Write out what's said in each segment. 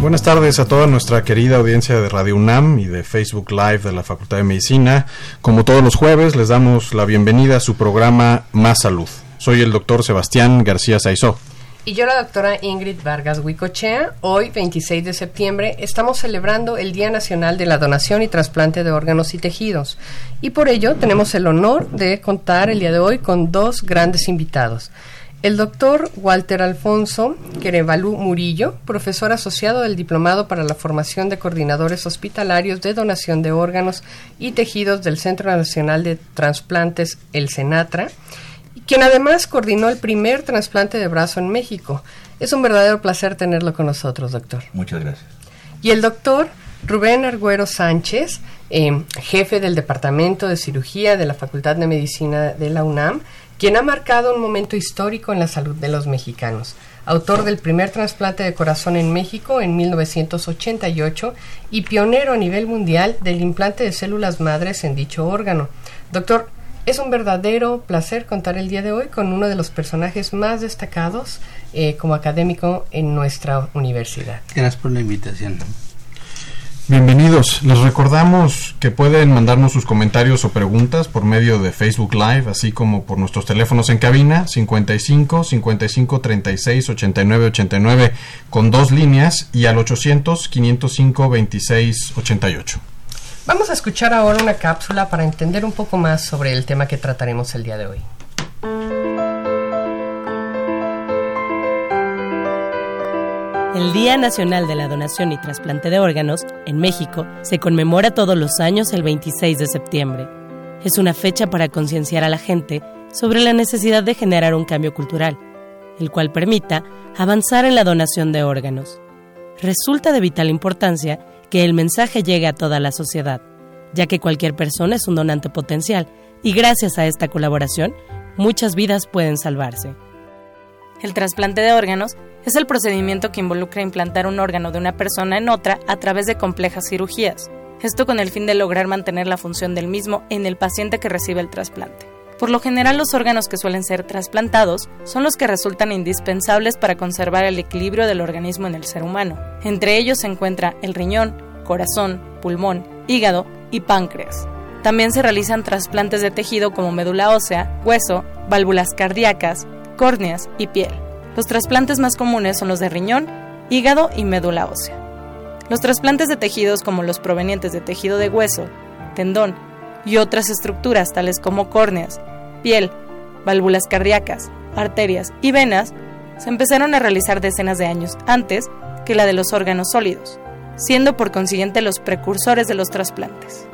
Buenas tardes a toda nuestra querida audiencia de Radio UNAM y de Facebook Live de la Facultad de Medicina. Como todos los jueves, les damos la bienvenida a su programa Más Salud. Soy el doctor Sebastián García Saizó. Y yo la doctora Ingrid Vargas Huicochea. Hoy, 26 de septiembre, estamos celebrando el Día Nacional de la Donación y Trasplante de Órganos y Tejidos. Y por ello tenemos el honor de contar el día de hoy con dos grandes invitados. El doctor Walter Alfonso Querevalú Murillo, profesor asociado del Diplomado para la Formación de Coordinadores Hospitalarios de Donación de Órganos y Tejidos del Centro Nacional de Transplantes, el CENATRA, quien además coordinó el primer trasplante de brazo en México. Es un verdadero placer tenerlo con nosotros, doctor. Muchas gracias. Y el doctor Rubén Argüero Sánchez, eh, jefe del Departamento de Cirugía de la Facultad de Medicina de la UNAM, quien ha marcado un momento histórico en la salud de los mexicanos. Autor del primer trasplante de corazón en México en 1988 y pionero a nivel mundial del implante de células madres en dicho órgano. Doctor, es un verdadero placer contar el día de hoy con uno de los personajes más destacados eh, como académico en nuestra universidad. Gracias por la invitación. Bienvenidos. Les recordamos que pueden mandarnos sus comentarios o preguntas por medio de Facebook Live, así como por nuestros teléfonos en cabina 55 55 36 89 89 con dos líneas y al 800 505 26 88. Vamos a escuchar ahora una cápsula para entender un poco más sobre el tema que trataremos el día de hoy. El Día Nacional de la Donación y Trasplante de Órganos, en México, se conmemora todos los años el 26 de septiembre. Es una fecha para concienciar a la gente sobre la necesidad de generar un cambio cultural, el cual permita avanzar en la donación de órganos. Resulta de vital importancia que el mensaje llegue a toda la sociedad, ya que cualquier persona es un donante potencial y gracias a esta colaboración muchas vidas pueden salvarse. El trasplante de órganos es el procedimiento que involucra implantar un órgano de una persona en otra a través de complejas cirugías. Esto con el fin de lograr mantener la función del mismo en el paciente que recibe el trasplante. Por lo general los órganos que suelen ser trasplantados son los que resultan indispensables para conservar el equilibrio del organismo en el ser humano. Entre ellos se encuentra el riñón, corazón, pulmón, hígado y páncreas. También se realizan trasplantes de tejido como médula ósea, hueso, válvulas cardíacas, córneas y piel. Los trasplantes más comunes son los de riñón, hígado y médula ósea. Los trasplantes de tejidos como los provenientes de tejido de hueso, tendón y otras estructuras tales como córneas, piel, válvulas cardíacas, arterias y venas se empezaron a realizar decenas de años antes que la de los órganos sólidos, siendo por consiguiente los precursores de los trasplantes.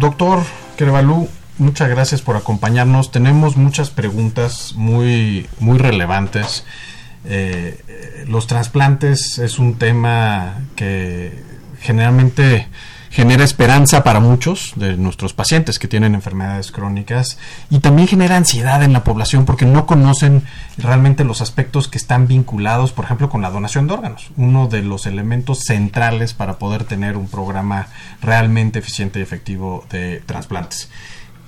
Doctor Crevalú, muchas gracias por acompañarnos. Tenemos muchas preguntas muy, muy relevantes. Eh, los trasplantes es un tema que generalmente genera esperanza para muchos de nuestros pacientes que tienen enfermedades crónicas y también genera ansiedad en la población porque no conocen realmente los aspectos que están vinculados, por ejemplo, con la donación de órganos, uno de los elementos centrales para poder tener un programa realmente eficiente y efectivo de trasplantes.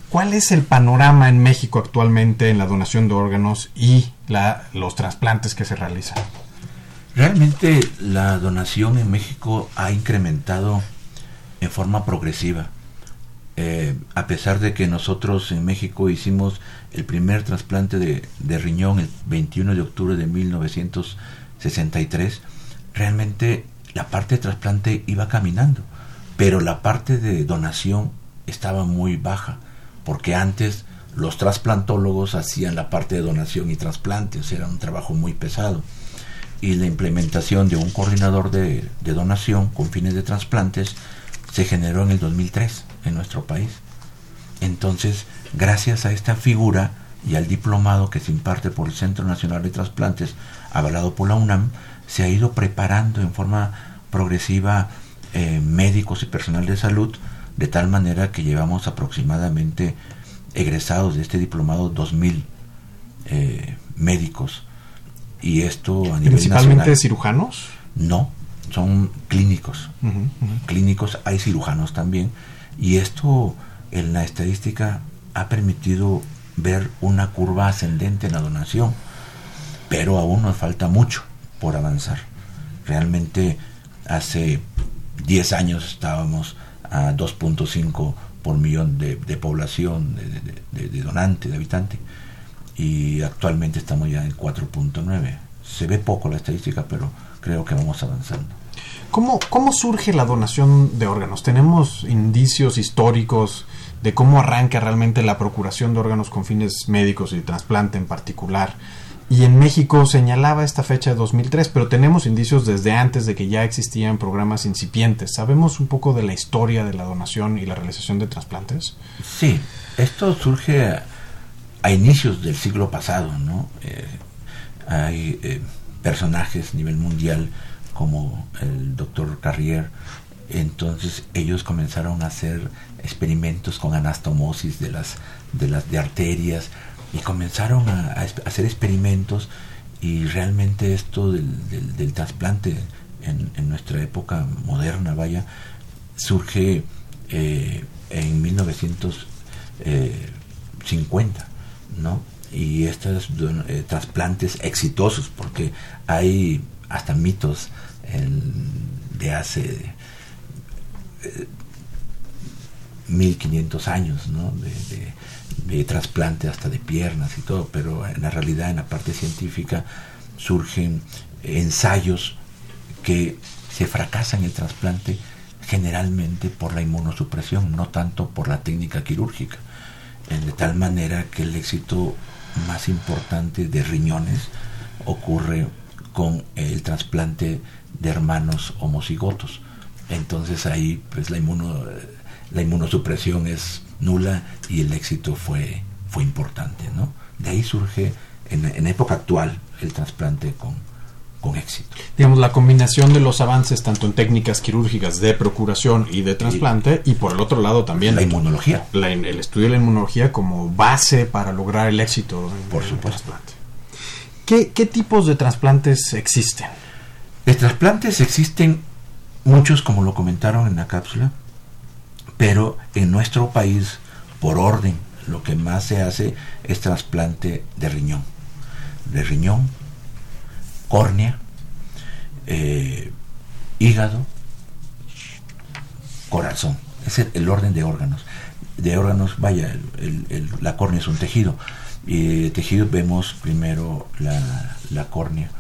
¿Cuál es el panorama en México actualmente en la donación de órganos y la, los trasplantes que se realizan? Realmente la donación en México ha incrementado en forma progresiva. eh, a pesar de que nosotros en México hicimos el primer trasplante de, riñón el 21 de octubre de 1963, realmente la parte de trasplante iba caminando, pero la parte de donación estaba muy baja, porque antes los trasplantólogos hacían la parte de donación y trasplantes, era un trabajo muy pesado. Y la implementación de un coordinador de donación con fines de trasplantes se generó en el 2003 en nuestro país. Entonces, gracias a esta figura y al diplomado que se imparte por el Centro Nacional de Trasplantes, avalado por la UNAM, se ha ido preparando en forma progresiva eh, médicos y personal de salud, de tal manera que llevamos aproximadamente egresados de este diplomado 2.000 eh, médicos. Y esto a nivel ¿Principalmente cirujanos? No, son clínicos. Clínicos, hay cirujanos también. Y esto en la estadística ha permitido ver una curva ascendente en la donación, pero aún nos falta mucho por avanzar. Realmente hace 10 años estábamos a 2.5 por millón de, población, de, de, donante, de habitante, y actualmente estamos ya en 4.9. Se ve poco la estadística, pero creo que vamos avanzando. ¿Cómo, ¿Cómo surge la donación de órganos? ¿Tenemos indicios históricos de cómo arranca realmente la procuración de órganos con fines médicos y trasplante en particular? Y en México señalaba esta fecha de 2003, pero tenemos indicios desde antes de que ya existían programas incipientes. ¿Sabemos un poco de la historia de la donación y la realización de trasplantes? Sí, esto surge a, inicios del siglo pasado, ¿no? Eh, hay eh, personajes a nivel mundial como el doctor Carrier, entonces ellos comenzaron a hacer experimentos con anastomosis de las de las de arterias y comenzaron a, hacer experimentos y realmente esto del, del, trasplante en, nuestra época moderna vaya surge eh, en 1950 no y estos eh, trasplantes exitosos porque hay hasta mitos de hace 1500 eh, años, ¿no? De, de, trasplante hasta de piernas y todo, pero en la realidad, en la parte científica, surgen ensayos que se fracasan el trasplante generalmente por la inmunosupresión, no tanto por la técnica quirúrgica, de tal manera que el éxito más importante de riñones ocurre con el trasplante de hermanos homocigotos. Entonces ahí pues la, inmuno, la inmunosupresión es nula y el éxito fue, fue importante. ¿no? De ahí surge en, en época actual el trasplante con, con éxito. Digamos, la combinación de los avances tanto en técnicas quirúrgicas de procuración y de trasplante y, por el otro lado también la inmunología. el estudio de la inmunología como base para lograr el éxito en, por supuesto. trasplante. ¿Qué, ¿Qué tipos de trasplantes existen? De trasplantes existen muchos, como lo comentaron en la cápsula, pero en nuestro país, por orden, lo que más se hace es trasplante de riñón. De riñón, córnea, eh, hígado, corazón. Es el orden de órganos. De órganos, vaya, la córnea es un tejido. Y el tejido vemos primero la, la córnea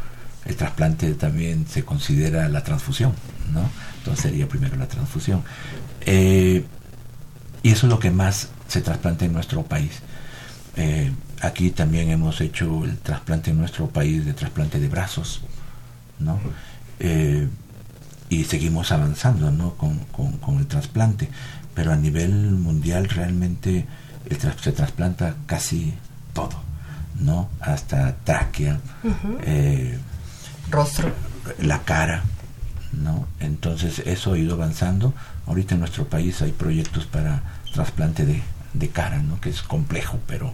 el trasplante también se considera la transfusión, ¿no? Entonces sería primero la transfusión. Eh, y eso es lo que más se trasplanta en nuestro país. Eh, aquí también hemos hecho el trasplante en nuestro país de trasplante de brazos, ¿no? Eh, y seguimos avanzando, ¿no? Con, con, el trasplante. Pero a nivel mundial realmente el se trasplanta casi todo, ¿no? Hasta tráquea, rostro, la cara, ¿no? Entonces eso ha ido avanzando. Ahorita en nuestro país hay proyectos para trasplante de, de cara, ¿no? Que es complejo, pero,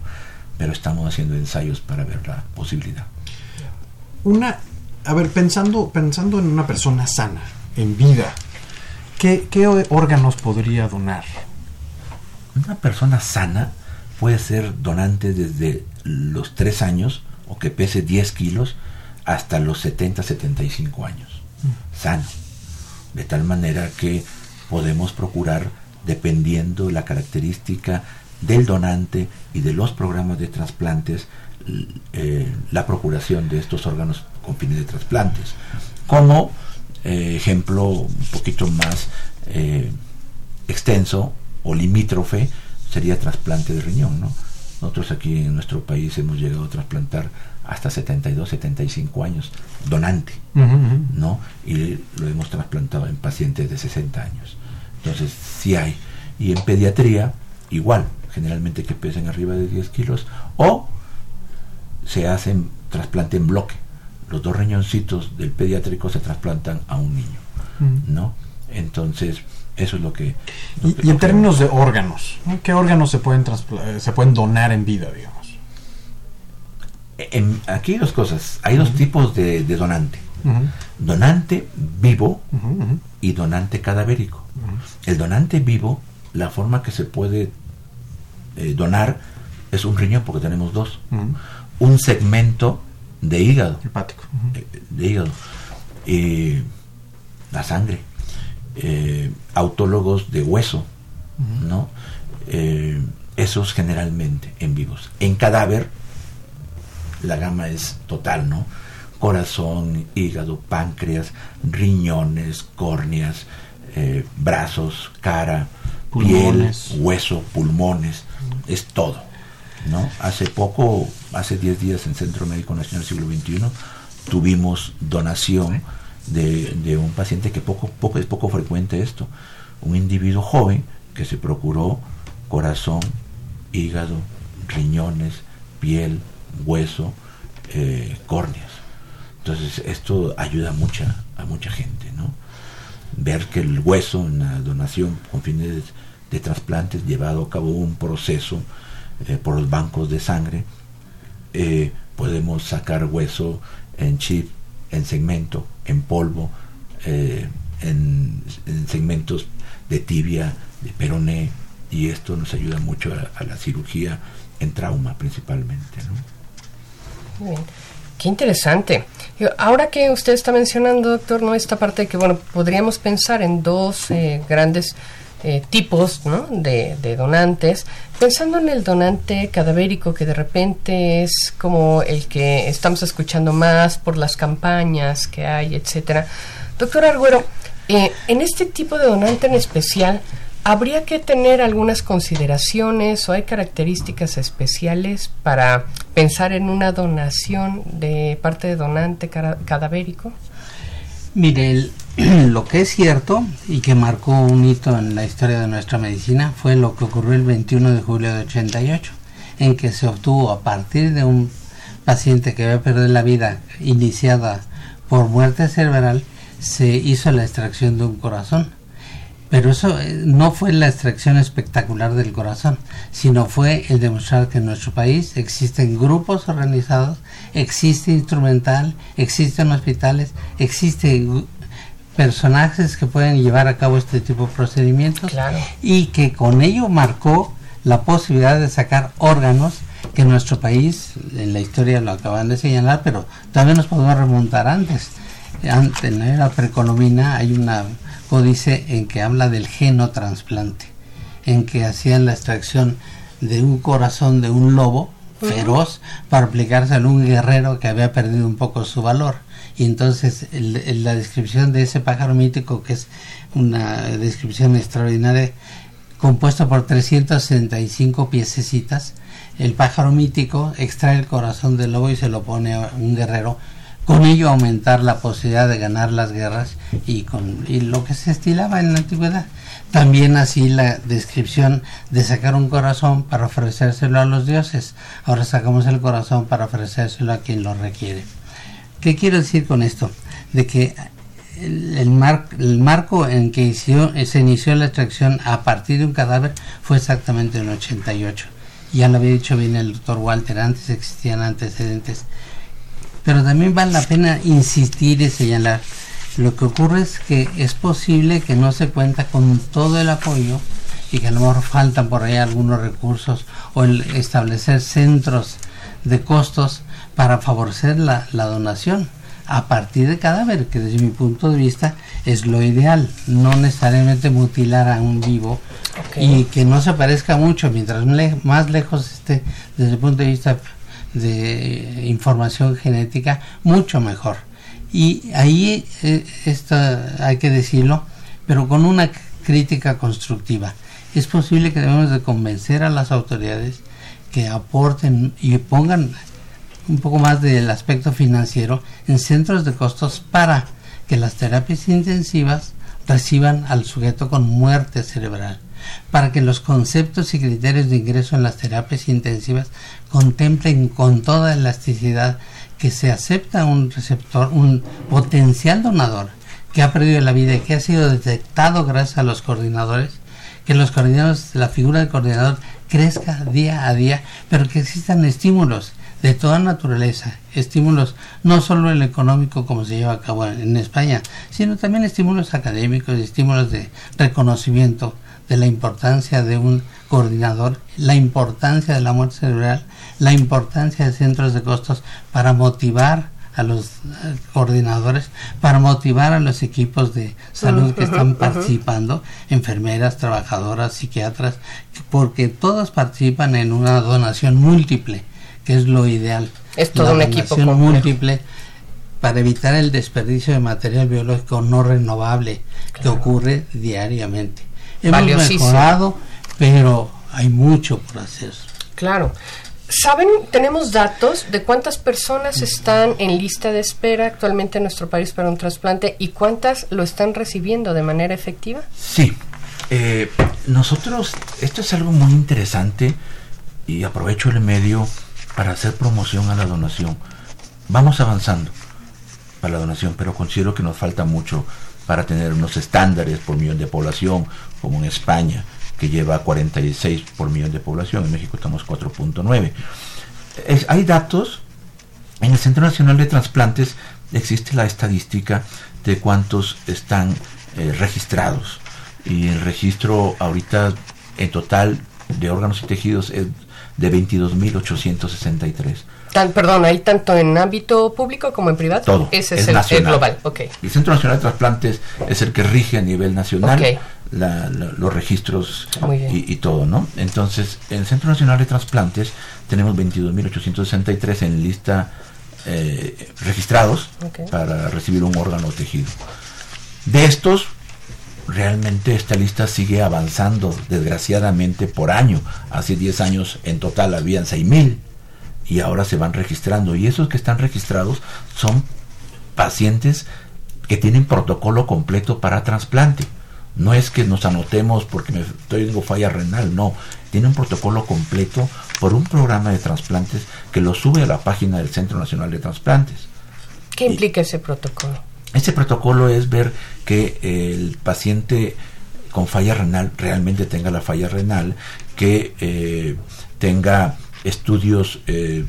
pero estamos haciendo ensayos para ver la posibilidad. Una, a ver, pensando, pensando en una persona sana, en vida, ¿qué, qué órganos podría donar? Una persona sana puede ser donante desde los 3 años o que pese 10 kilos hasta los 70, 75 años, sano, de tal manera que podemos procurar dependiendo la característica del donante y de los programas de trasplantes, eh, la procuración de estos órganos con fines de trasplantes. Como eh, ejemplo un poquito más eh, extenso o limítrofe sería trasplante de riñón. ¿no? Nosotros aquí en nuestro país hemos llegado a trasplantar hasta 72, 75 años, donante, ¿no? Y lo hemos trasplantado en pacientes de 60 años. Entonces, sí hay. Y en pediatría, igual, generalmente que pesen arriba de 10 kilos, o se hacen trasplante en bloque. Los dos riñoncitos del pediátrico se trasplantan a un niño, ¿no? Entonces, eso es lo que... y, en términos de órganos, ¿qué órganos se pueden, eh, se pueden donar en vida, digamos? En, aquí hay dos cosas. Hay dos tipos de, donante. Donante vivo y donante cadavérico. El donante vivo, la forma que se puede eh, donar es un riñón, porque tenemos dos. Un segmento de hígado. Hepático. Eh, de hígado. y la sangre eh, autólogos de hueso, ¿no? Eh, esos generalmente en vivos. En cadáver, la gama es total, ¿no? Corazón, hígado, páncreas, riñones, córneas, eh, brazos, cara, piel, hueso, pulmones, es todo, ¿no? Hace poco, hace 10 días en Centro Médico Nacional Siglo XXI, tuvimos donación de, un paciente que poco, poco es poco frecuente esto, un individuo joven que se procuró corazón, hígado, riñones, piel, hueso, eh, córneas. Entonces esto ayuda mucha, a mucha gente, ¿no? Ver que el hueso en la donación con fines de, trasplantes llevado a cabo un proceso eh, por los bancos de sangre, eh, podemos sacar hueso en chip, en segmento, en polvo, eh, en, segmentos de tibia, de peroné, y esto nos ayuda mucho a, la cirugía en trauma principalmente. Muy bien. Qué interesante. Ahora que usted está mencionando, doctor, ¿no? esta parte de que bueno, podríamos pensar en dos eh, grandes eh, tipos de, donantes, pensando en el donante cadavérico que de repente es como el que estamos escuchando más por las campañas que hay, etcétera. Doctor Arguero, eh, en este tipo de donante en especial, ¿habría que tener algunas consideraciones o hay características especiales para pensar en una donación de parte de donante cadavérico? Mire, el, lo que es cierto y que marcó un hito en la historia de nuestra medicina fue lo que ocurrió el 21 de julio de 88, en que se obtuvo a partir de un paciente que había perdido la vida iniciada por muerte cerebral, se hizo la extracción de un corazón. Pero eso eh, no fue la extracción espectacular del corazón, sino fue el demostrar que en nuestro país existen grupos organizados, existe instrumental, existen hospitales, existe personajes que pueden llevar a cabo este tipo de procedimientos y que con ello marcó la posibilidad de sacar órganos que en nuestro país, en la historia lo acaban de señalar, pero también nos podemos remontar antes. Antes, en la era precolombina hay una códice en que habla del genotransplante, en que hacían la extracción de un corazón de un lobo feroz para aplicárselo a un guerrero que había perdido un poco su valor y entonces la descripción de ese pájaro mítico, que es una descripción extraordinaria, compuesto por 365 piececitas, el pájaro mítico extrae el corazón del lobo y se lo pone a un guerrero, con ello aumentar la posibilidad de ganar las guerras y con y lo que se estilaba en la antigüedad. También así la descripción de sacar un corazón para ofrecérselo a los dioses. Ahora sacamos el corazón para ofrecérselo a quien lo requiere. ¿Qué quiero decir con esto? De que el, marco en que se inició la extracción a partir de un cadáver fue exactamente en el 88. Ya lo había dicho bien el doctor Walter, antes existían antecedentes. Pero también vale la pena insistir y señalar. Lo que ocurre es que es posible que no se cuenta con todo el apoyo y que a lo mejor faltan por ahí algunos recursos o el establecer centros de costos para favorecer la, donación a partir de cadáver, que desde mi punto de vista es lo ideal, no necesariamente mutilar a un vivo y que no se parezca mucho, mientras más lejos esté desde el punto de vista de información genética, mucho mejor. Y ahí eh, hay que decirlo, pero con una crítica constructiva. Es posible que debemos de convencer a las autoridades que aporten y pongan un poco más del aspecto financiero en centros de costos para que las terapias intensivas reciban al sujeto con muerte cerebral, para que los conceptos y criterios de ingreso en las terapias intensivas contemplen con toda elasticidad que se acepta un receptor, un potencial donador que ha perdido la vida y que ha sido detectado gracias a los coordinadores, que los coordinadores, la figura del coordinador crezca día a día, pero que existan estímulos de toda naturaleza, estímulos no solo el económico como se lleva a cabo en España, sino también estímulos académicos, estímulos de reconocimiento de la importancia de un coordinador, la importancia de la muerte cerebral, la importancia de centros de costos para motivar a los eh, coordinadores, para motivar a los equipos de salud que están participando, enfermeras, trabajadoras, psiquiatras, porque todos participan en una donación múltiple que es lo ideal. Es todo un equipo múltiple para evitar el desperdicio de material biológico no renovable que ocurre diariamente. Hemos mejorado, pero hay mucho por hacer. Claro. ¿Saben, tenemos datos de cuántas personas están en lista de espera actualmente en nuestro país para un trasplante y cuántas lo están recibiendo de manera efectiva? Sí. Eh, nosotros, esto es algo muy interesante y aprovecho el medio para hacer promoción a la donación. Vamos avanzando para la donación, pero considero que nos falta mucho para tener unos estándares por millón de población, como en España, que lleva 46 por millón de población, en México estamos 4.9. Hay datos, en el Centro Nacional de Transplantes existe la estadística de cuántos están eh, registrados, y el registro ahorita en total de órganos y tejidos es de 22.863. Tan, perdón, ¿hay tanto en ámbito público como en privado? Todo. Ese es, el, global. Okay. El Centro Nacional de Trasplantes es el que rige a nivel nacional los registros y, todo, ¿no? Entonces, en el Centro Nacional de Trasplantes tenemos 22.863 en lista eh, registrados para recibir un órgano tejido. De estos, realmente esta lista sigue avanzando, desgraciadamente, por año. Hace 10 años en total habían 6.000 y ahora se van registrando. Y esos que están registrados son pacientes que tienen protocolo completo para trasplante. No es que nos anotemos porque me tengo falla renal, no. Tiene un protocolo completo por un programa de trasplantes que lo sube a la página del Centro Nacional de Trasplantes. ¿Qué implica ese protocolo? Ese protocolo es ver que el paciente con falla renal realmente tenga la falla renal, que eh, tenga estudios eh,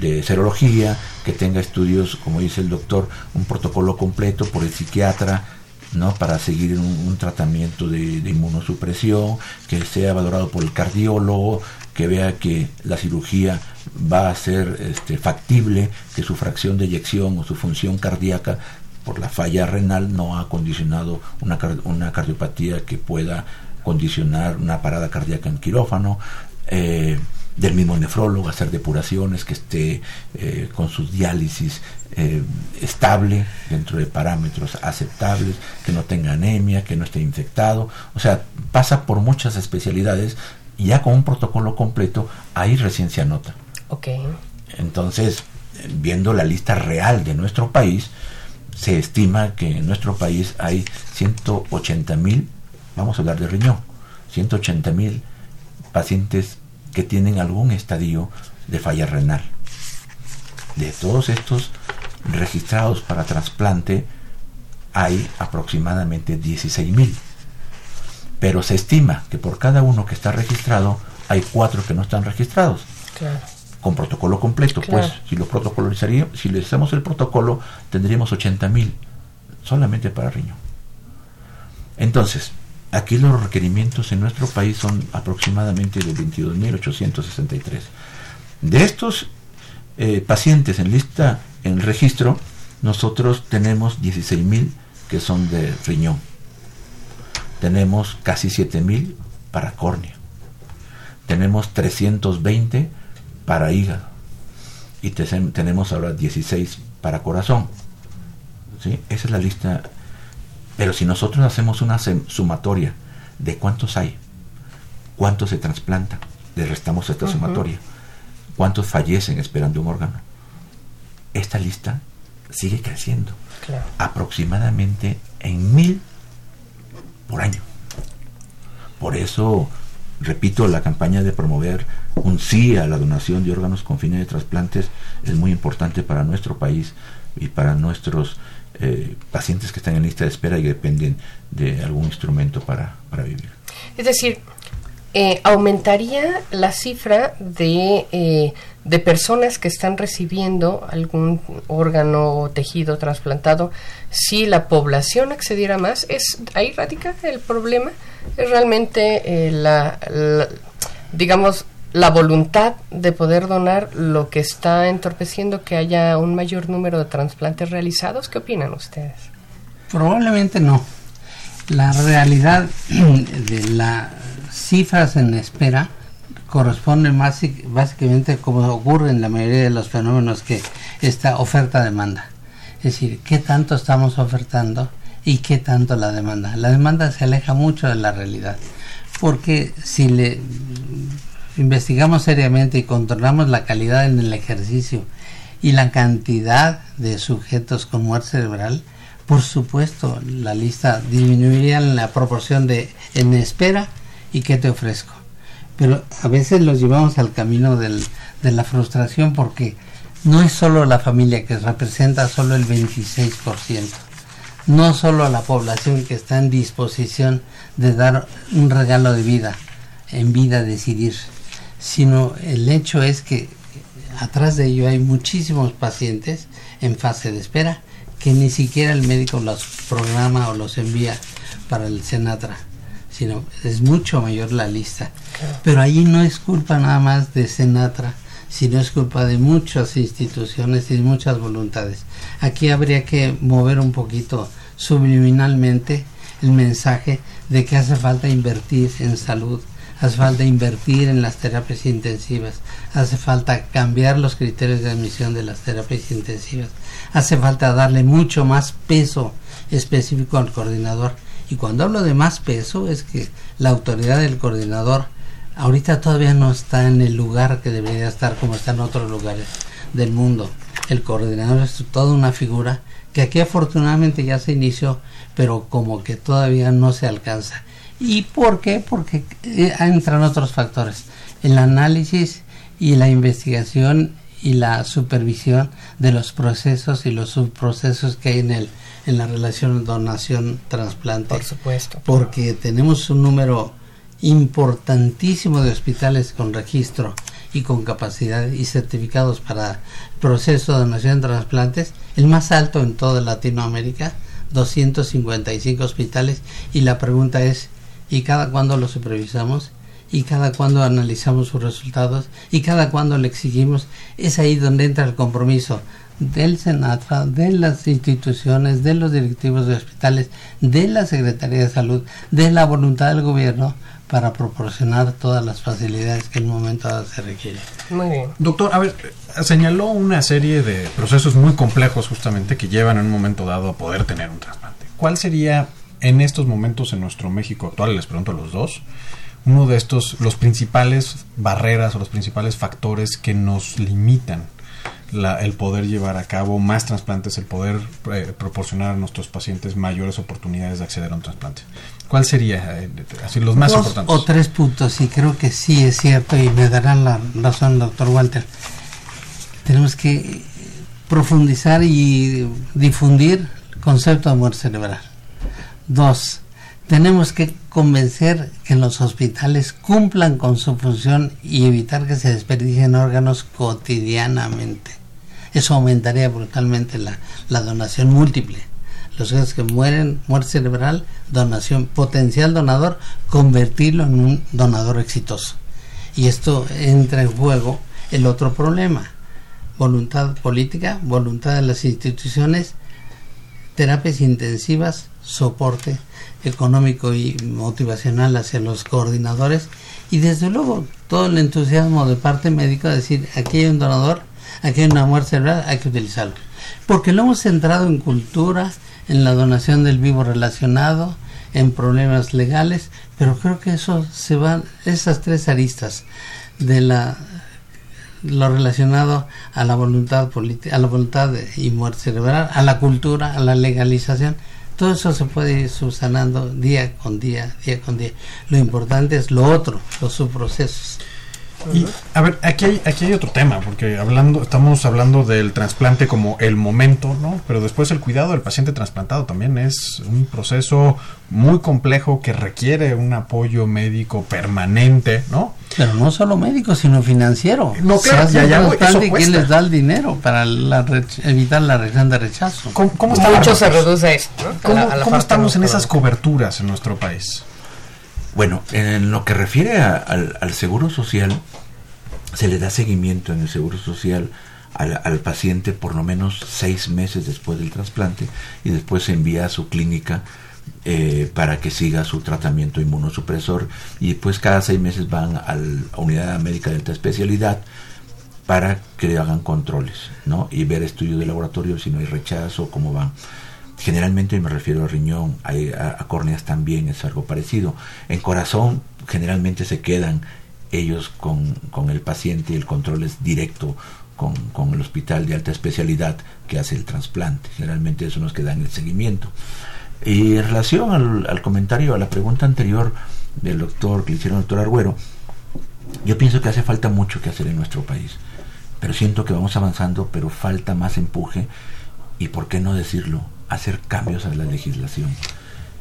de serología, que tenga estudios, como dice el doctor, un protocolo completo por el psiquiatra, ¿no? para seguir un, tratamiento de, inmunosupresión, que sea valorado por el cardiólogo, que vea que la cirugía va a ser este, factible, que su fracción de eyección o su función cardíaca por la falla renal no ha condicionado una, una cardiopatía que pueda condicionar una parada cardíaca en quirófano. Eh, del mismo nefrólogo, hacer depuraciones, que esté eh, con su diálisis eh, estable dentro de parámetros aceptables, que no tenga anemia, que no esté infectado. O sea, pasa por muchas especialidades y ya con un protocolo completo, ahí recién se anota. Ok. Entonces, viendo la lista real de nuestro país, se estima que en nuestro país hay 180 mil, vamos a hablar de riñón, 180 mil pacientes que tienen algún estadio de falla renal. De todos estos registrados para trasplante, hay aproximadamente 16 mil. Pero se estima que por cada uno que está registrado, hay cuatro que no están registrados. Con protocolo completo, pues si lo protocolizaríamos, si le hacemos el protocolo, tendríamos 80 mil solamente para riñón. Entonces, Aquí los requerimientos en nuestro país son aproximadamente de 22.863. De estos eh, pacientes en lista, en registro, nosotros tenemos 16.000 que son de riñón. Tenemos casi 7.000 para córnea. Tenemos 320 para hígado. Y tenemos ahora 16 para corazón. ¿Sí? Esa es la lista. Pero si nosotros hacemos una sumatoria de cuántos hay, cuántos se trasplantan, le restamos esta sumatoria, cuántos fallecen esperando un órgano, esta lista sigue creciendo. Aproximadamente en mil por año. Por eso, repito, la campaña de promover un sí a la donación de órganos con fines de trasplantes es muy importante para nuestro país y para nuestros eh, pacientes que están en lista de espera y dependen de algún instrumento para, para vivir. Es decir, eh, aumentaría la cifra de, eh, de personas que están recibiendo algún órgano o tejido trasplantado si la población accediera más. Es ahí radica el problema. Es realmente eh, la, digamos la voluntad de poder donar lo que está entorpeciendo que haya un mayor número de trasplantes realizados. ¿Qué opinan ustedes? Probablemente no. La realidad de la cifras en espera corresponden más básicamente como ocurre en la mayoría de los fenómenos que esta oferta-demanda. Es decir, qué tanto estamos ofertando y qué tanto la demanda. La demanda se aleja mucho de la realidad, porque si le investigamos seriamente y controlamos la calidad en el ejercicio y la cantidad de sujetos con muerte cerebral, por supuesto la lista disminuiría en la proporción de en espera y qué te ofrezco. Pero a veces los llevamos al camino de la frustración porque no es solo la familia que representa solo el 26%, no solo la población que está en disposición de dar un regalo de vida, en vida decidir, sino el hecho es que atrás de ello hay muchísimos pacientes en fase de espera que ni siquiera el médico los programa o los envía para el Senatra sino es mucho mayor la lista. Pero allí no es culpa nada más de Senatra, sino es culpa de muchas instituciones y de muchas voluntades. Aquí habría que mover un poquito subliminalmente el mensaje de que hace falta invertir en salud, hace falta invertir en las terapias intensivas, hace falta cambiar los criterios de admisión de las terapias intensivas, hace falta darle mucho más peso específico al coordinador y cuando hablo de más peso es que la autoridad del coordinador ahorita todavía no está en el lugar que debería estar como está en otros lugares del mundo. El coordinador es toda una figura que aquí afortunadamente ya se inició, pero como que todavía no se alcanza. ¿Y por qué? Porque eh, entran otros factores. El análisis y la investigación y la supervisión de los procesos y los subprocesos que hay en el en la relación donación-trasplante. Por supuesto. Porque tenemos un número importantísimo de hospitales con registro y con capacidad y certificados para proceso de donación de trasplantes, el más alto en toda Latinoamérica, 255 hospitales, y la pregunta es, ¿y cada cuándo lo supervisamos? ¿Y cada cuándo analizamos sus resultados? ¿Y cada cuándo le exigimos? Es ahí donde entra el compromiso del Senatra, de las instituciones, de los directivos de hospitales, de la Secretaría de Salud, de la voluntad del gobierno para proporcionar todas las facilidades que en un momento dado se requiere. Muy bien. Doctor, a ver, señaló una serie de procesos muy complejos justamente que llevan en un momento dado a poder tener un trasplante. ¿Cuál sería en estos momentos en nuestro México actual, les pregunto a los dos, uno de estos, los principales barreras o los principales factores que nos limitan el poder llevar a cabo más trasplantes, el poder eh, proporcionar a nuestros pacientes mayores oportunidades de acceder a un trasplante. ¿Cuál sería eh, así los más importantes? O tres puntos, y creo que sí es cierto, y me darán la razón, doctor Walter. Tenemos que profundizar y difundir el concepto de muerte cerebral. Dos, tenemos que convencer que los hospitales cumplan con su función y evitar que se desperdicien órganos cotidianamente. Eso aumentaría brutalmente la, donación múltiple. Los que mueren, muerte cerebral, donación, potencial donador, convertirlo en un donador exitoso. Y esto entra en juego el otro problema. Voluntad política, voluntad de las instituciones, terapias intensivas, soporte económico y motivacional hacia los coordinadores y desde luego todo el entusiasmo de parte médica de decir aquí hay un donador, aquí hay una muerte cerebral, hay que utilizarlo. Porque lo hemos centrado en cultura, en la donación del vivo relacionado, en problemas legales, pero creo que eso se van, esas tres aristas de la lo relacionado a la voluntad política, a la voluntad y muerte cerebral, a la cultura, a la legalización, todo eso se puede ir subsanando día con día, día con día. Lo importante es lo otro, los subprocesos. Y a ver, aquí hay, aquí hay otro tema, porque hablando, estamos hablando del trasplante como el momento, ¿no? Pero después el cuidado del paciente trasplantado también es un proceso muy complejo que requiere un apoyo médico permanente, ¿no? Pero no solo médico, sino financiero. No, claro, Se ya, ya, un eso trasplante y quién les da el dinero para la evitar la reacción de rechazo. ¿Cómo, cómo está- Mucho se reduce a esto. ¿no? A ¿Cómo, la- a la cómo parte estamos en esas coberturas en nuestro país? Bueno, en lo que refiere a- al, al seguro social, se le da seguimiento en el seguro social al, paciente por lo menos seis meses después del trasplante y después se envía a su clínica eh, para que siga su tratamiento inmunosupresor y después cada seis meses van a unidad médica de alta especialidad para que le hagan controles ¿no? y ver estudios de laboratorio si no hay rechazo, cómo van. Generalmente me refiero a riñón, hay- a, a córneas también es algo parecido. En corazón generalmente se quedan ellos con, con el paciente y el control es directo con, con el hospital de alta especialidad que hace el trasplante. Generalmente eso nos queda en el seguimiento. Y en relación al, al comentario, a la pregunta anterior del doctor que le hicieron al doctor Arguero, yo pienso que hace falta mucho que hacer en nuestro país, pero siento que vamos avanzando, pero falta más empuje y, ¿por qué no decirlo?, hacer cambios a la legislación.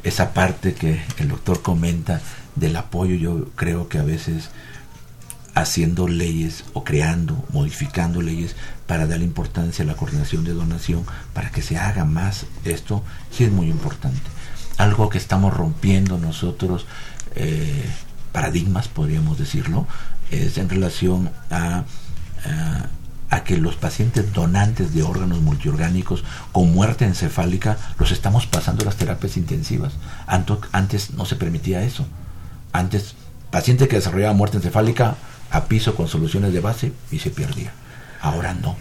Esa parte que el doctor comenta del apoyo, yo creo que a veces haciendo leyes o creando, modificando leyes para darle importancia a la coordinación de donación, para que se haga más esto, sí es muy importante. Algo que estamos rompiendo nosotros, eh, paradigmas podríamos decirlo, es en relación a, a, a que los pacientes donantes de órganos multiorgánicos con muerte encefálica los estamos pasando a las terapias intensivas. Antes no se permitía eso. Antes, paciente que desarrollaba muerte encefálica a piso con soluciones de base y se perdía. Ahora no.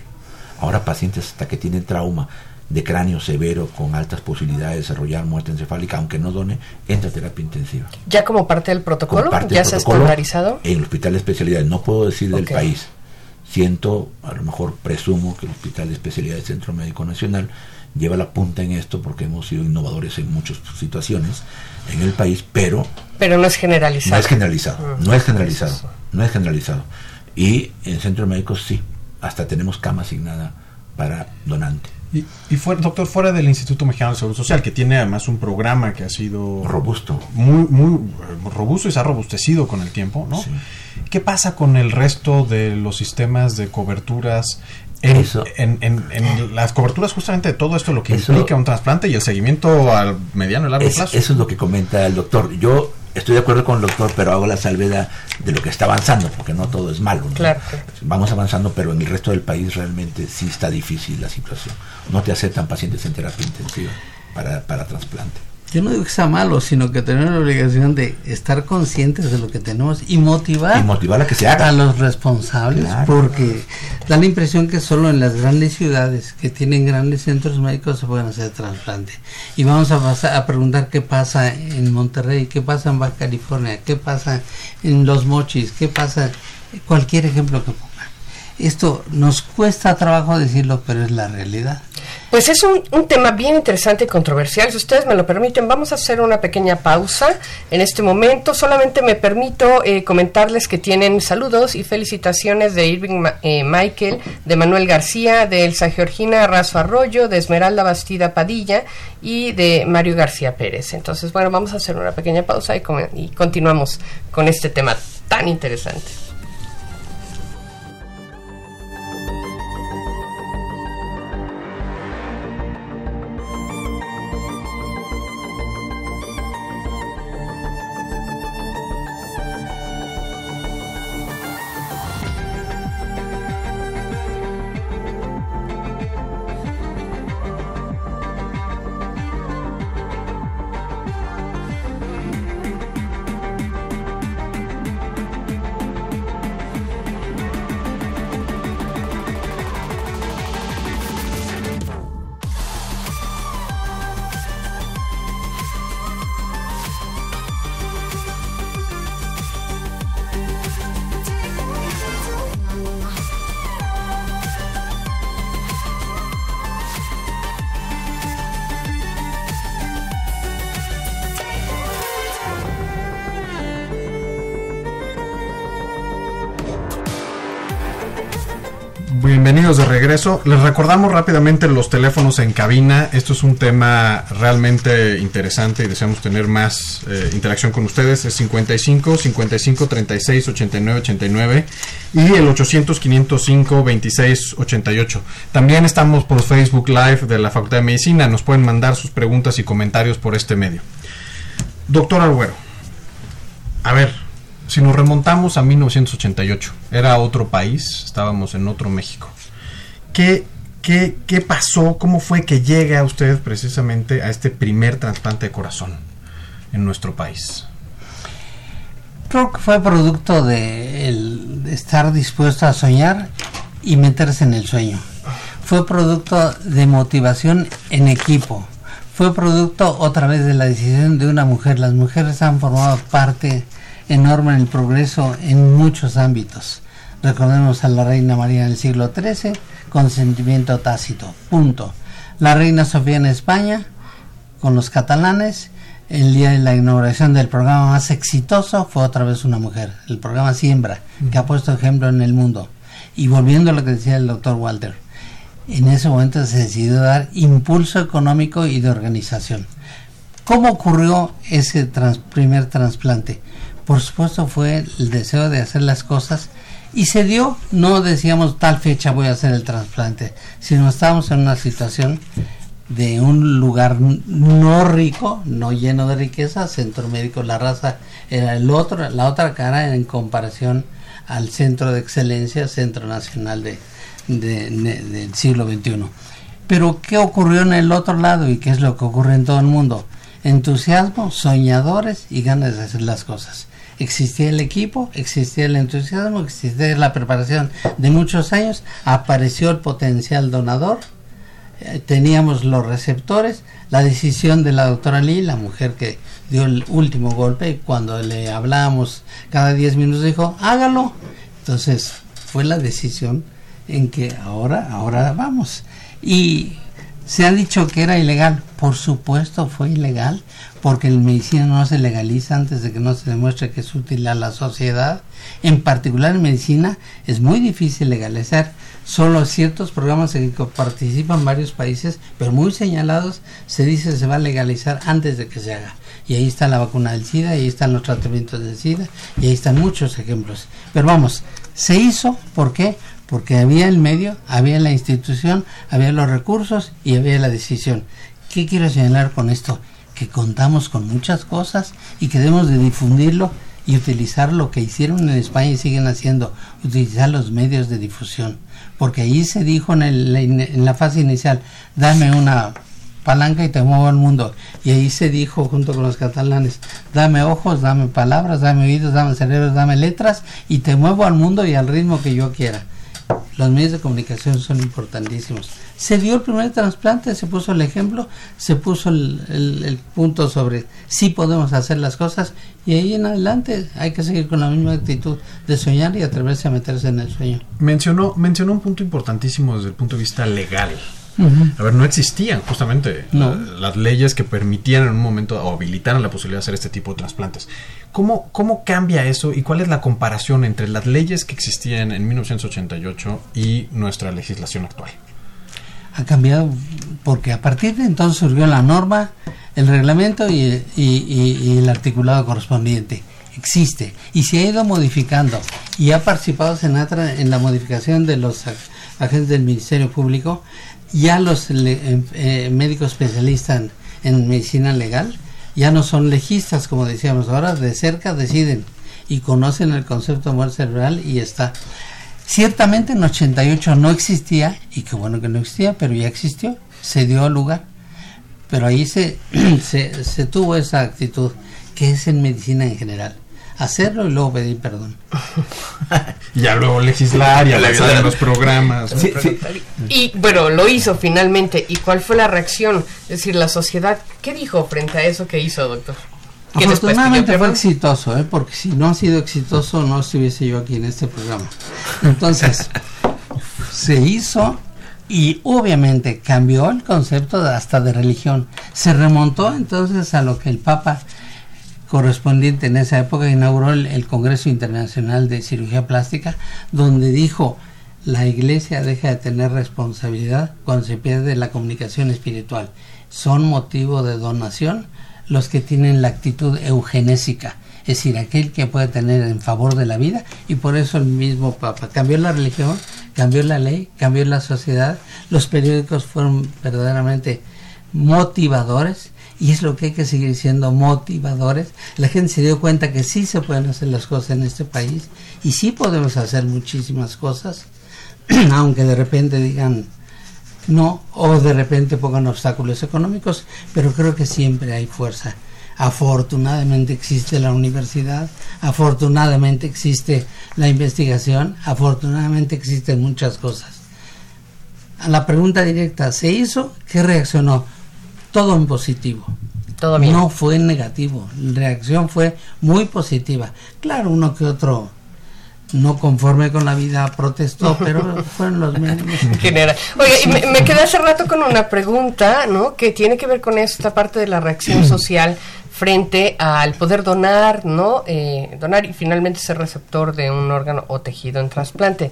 Ahora pacientes hasta que tienen trauma de cráneo severo con altas posibilidades de desarrollar muerte encefálica, aunque no done, entra a terapia intensiva. Ya como parte del protocolo, parte ya del se ha estandarizado. En el hospital de especialidades, no puedo decir del país. Siento, a lo mejor presumo que el Hospital de Especialidades Centro Médico Nacional lleva la punta en esto porque hemos sido innovadores en muchas situaciones en el país, pero Pero no es generalizado. no es generalizado, Mm, no es generalizado. No es generalizado. Y en centros médicos sí, hasta tenemos cama asignada para donante. Y, y fuera, doctor, fuera del Instituto Mexicano del Seguro Social, que tiene además un programa que ha sido Robusto. muy, muy eh, robusto y se ha robustecido con el tiempo, ¿no? Sí. ¿Qué pasa con el resto de los sistemas de coberturas? En, Eso. en, en- en las coberturas justamente de todo esto, lo que Eso- implica un trasplante y el seguimiento al mediano y largo Es- plazo. eso es lo que comenta el doctor. Yo estoy de acuerdo con el doctor, pero hago la salvedad de lo que está avanzando, porque no todo es malo. ¿no? Claro, claro. Vamos avanzando, pero en el resto del país realmente sí está difícil la situación. No te aceptan pacientes en terapia intensiva para, para trasplante. Yo no digo que sea malo, sino que tenemos la obligación de estar conscientes de lo que tenemos y motivar, Y motivar a que se haga. a los responsables, Claro. porque da la impresión que solo en las grandes ciudades que tienen grandes centros médicos se pueden hacer trasplante. Y vamos a, pasar, a preguntar qué pasa en Monterrey, qué pasa en Baja California, qué pasa en Los Mochis, qué pasa, cualquier ejemplo que. Esto nos cuesta trabajo decirlo, pero es la realidad. Pues es un, un tema bien interesante y controversial. Si ustedes me lo permiten, vamos a hacer una pequeña pausa en este momento. Solamente me permito eh, comentarles que tienen saludos y felicitaciones de Irving eh, Michael, de Manuel García, de Elsa Georgina Razo Arroyo, de Esmeralda Bastida Padilla y de Mario García Pérez. Entonces, bueno, vamos a hacer una pequeña pausa y, y continuamos con este tema tan interesante. Bienvenidos de regreso. Les recordamos rápidamente los teléfonos en cabina. Esto es un tema realmente interesante y deseamos tener más eh, interacción con ustedes. Es 55 55 36 89 89 y el 800 505 26 88. También estamos por Facebook Live de la Facultad de Medicina. Nos pueden mandar sus preguntas y comentarios por este medio. Doctor Arguero, a ver, si nos remontamos a 1988, era otro país, estábamos en otro México. ¿Qué, qué, qué pasó? ¿Cómo fue que llega usted precisamente a este primer trasplante de corazón en nuestro país? Creo que fue producto de, estar dispuesto a soñar y meterse en el sueño. Fue producto de motivación en equipo. Fue producto otra vez de la decisión de una mujer. Las mujeres han formado parte enorme en el progreso en muchos ámbitos. Recordemos a la reina María del siglo XIII, consentimiento tácito, punto. La reina Sofía en España, con los catalanes, el día de la inauguración del programa más exitoso fue otra vez una mujer, el programa Siembra, que ha puesto ejemplo en el mundo. Y volviendo a lo que decía el doctor Walter, en ese momento se decidió dar impulso económico y de organización. ¿Cómo ocurrió ese trans, primer trasplante? Por supuesto fue el deseo de hacer las cosas y se dio, no decíamos tal fecha voy a hacer el trasplante, sino estábamos en una situación de un lugar no rico, no lleno de riqueza, centro médico, la raza era el otro, la otra cara en comparación al centro de excelencia, centro nacional de, de, de, del siglo XXI. Pero ¿qué ocurrió en el otro lado y qué es lo que ocurre en todo el mundo? Entusiasmo, soñadores y ganas de hacer las cosas existía el equipo, existía el entusiasmo, existía la preparación de muchos años, apareció el potencial donador, eh, teníamos los receptores, la decisión de la doctora Lee, la mujer que dio el último golpe, cuando le hablábamos cada 10 minutos dijo, hágalo. Entonces fue la decisión en que ahora, ahora vamos. Y se ha dicho que era ilegal, por supuesto fue ilegal, porque el medicina no se legaliza antes de que no se demuestre que es útil a la sociedad. En particular en medicina es muy difícil legalizar. Solo ciertos programas en que participan varios países, pero muy señalados, se dice se va a legalizar antes de que se haga. Y ahí está la vacuna del SIDA, y ahí están los tratamientos del SIDA, y ahí están muchos ejemplos. Pero vamos, se hizo, ¿por qué? Porque había el medio, había la institución, había los recursos y había la decisión. ¿Qué quiero señalar con esto? que contamos con muchas cosas y que debemos de difundirlo y utilizar lo que hicieron en España y siguen haciendo, utilizar los medios de difusión. Porque ahí se dijo en, en la fase inicial, dame una palanca y te muevo al mundo. Y ahí se dijo junto con los catalanes, dame ojos, dame palabras, dame oídos, dame cerebros, dame letras y te muevo al mundo y al ritmo que yo quiera. Los medios de comunicación son importantísimos se dio el primer trasplante, se puso el ejemplo, se puso el, punto sobre si podemos hacer las cosas y ahí en adelante hay que seguir con la misma actitud de soñar y atreverse a meterse en el sueño. Mencionó, mencionó un punto importantísimo desde el punto de vista legal. Uh -huh. A ver, no existían justamente no. las leyes que permitían en un momento o habilitaran la posibilidad de hacer este tipo de trasplantes. ¿Cómo, ¿Cómo cambia eso y cuál es la comparación entre las leyes que existían en 1988 y nuestra legislación actual? ha cambiado porque a partir de entonces surgió la norma, el reglamento y, y, y, y, el articulado correspondiente. Existe y se ha ido modificando y ha participado Senatra en la modificación de los agentes del Ministerio Público. Ya los le, eh, médicos especialistas en, en, medicina legal ya no son legistas, como decíamos ahora, de cerca deciden y conocen el concepto de muerte cerebral y está. Ciertamente en 88 no existía, y qué bueno que no existía, pero ya existió, se dio lugar. Pero ahí se, se, se tuvo esa actitud, que es en medicina en general. Hacerlo y luego pedir perdón. ya luego legislar y avanzar en los programas. ¿no? Sí, sí. Y bueno, lo hizo finalmente. ¿Y cuál fue la reacción? Es decir, la sociedad, ¿qué dijo frente a eso que hizo, doctor? Afortunadamente fue exitoso, ¿eh? porque si no ha sido exitoso no estuviese yo aquí en este programa. Entonces, se hizo y obviamente cambió el concepto de, hasta de religión. Se remontó entonces a lo que el Papa correspondiente en esa época inauguró el, Congreso Internacional de Cirugía Plástica, donde dijo, la iglesia deja de tener responsabilidad cuando se pierde la comunicación espiritual. Son motivo de donación los que tienen la actitud eugenésica, es decir, aquel que puede tener en favor de la vida y por eso el mismo Papa cambió la religión, cambió la ley, cambió la sociedad, los periódicos fueron verdaderamente motivadores y es lo que hay que seguir siendo motivadores. La gente se dio cuenta que sí se pueden hacer las cosas en este país y sí podemos hacer muchísimas cosas, aunque de repente digan no o de repente pongan obstáculos económicos, pero creo que siempre hay fuerza. Afortunadamente existe la universidad, afortunadamente existe la investigación, afortunadamente existen muchas cosas. A la pregunta directa, ¿se hizo? ¿Qué reaccionó? Todo en positivo. Todo bien. No fue negativo, la reacción fue muy positiva. Claro, uno que otro no conforme con la vida protestó, pero fueron los mínimos. General. Oye, y me, me, quedé hace rato con una pregunta, ¿no? Que tiene que ver con esta parte de la reacción social frente al poder donar, ¿no? Eh, donar y finalmente ser receptor de un órgano o tejido en trasplante.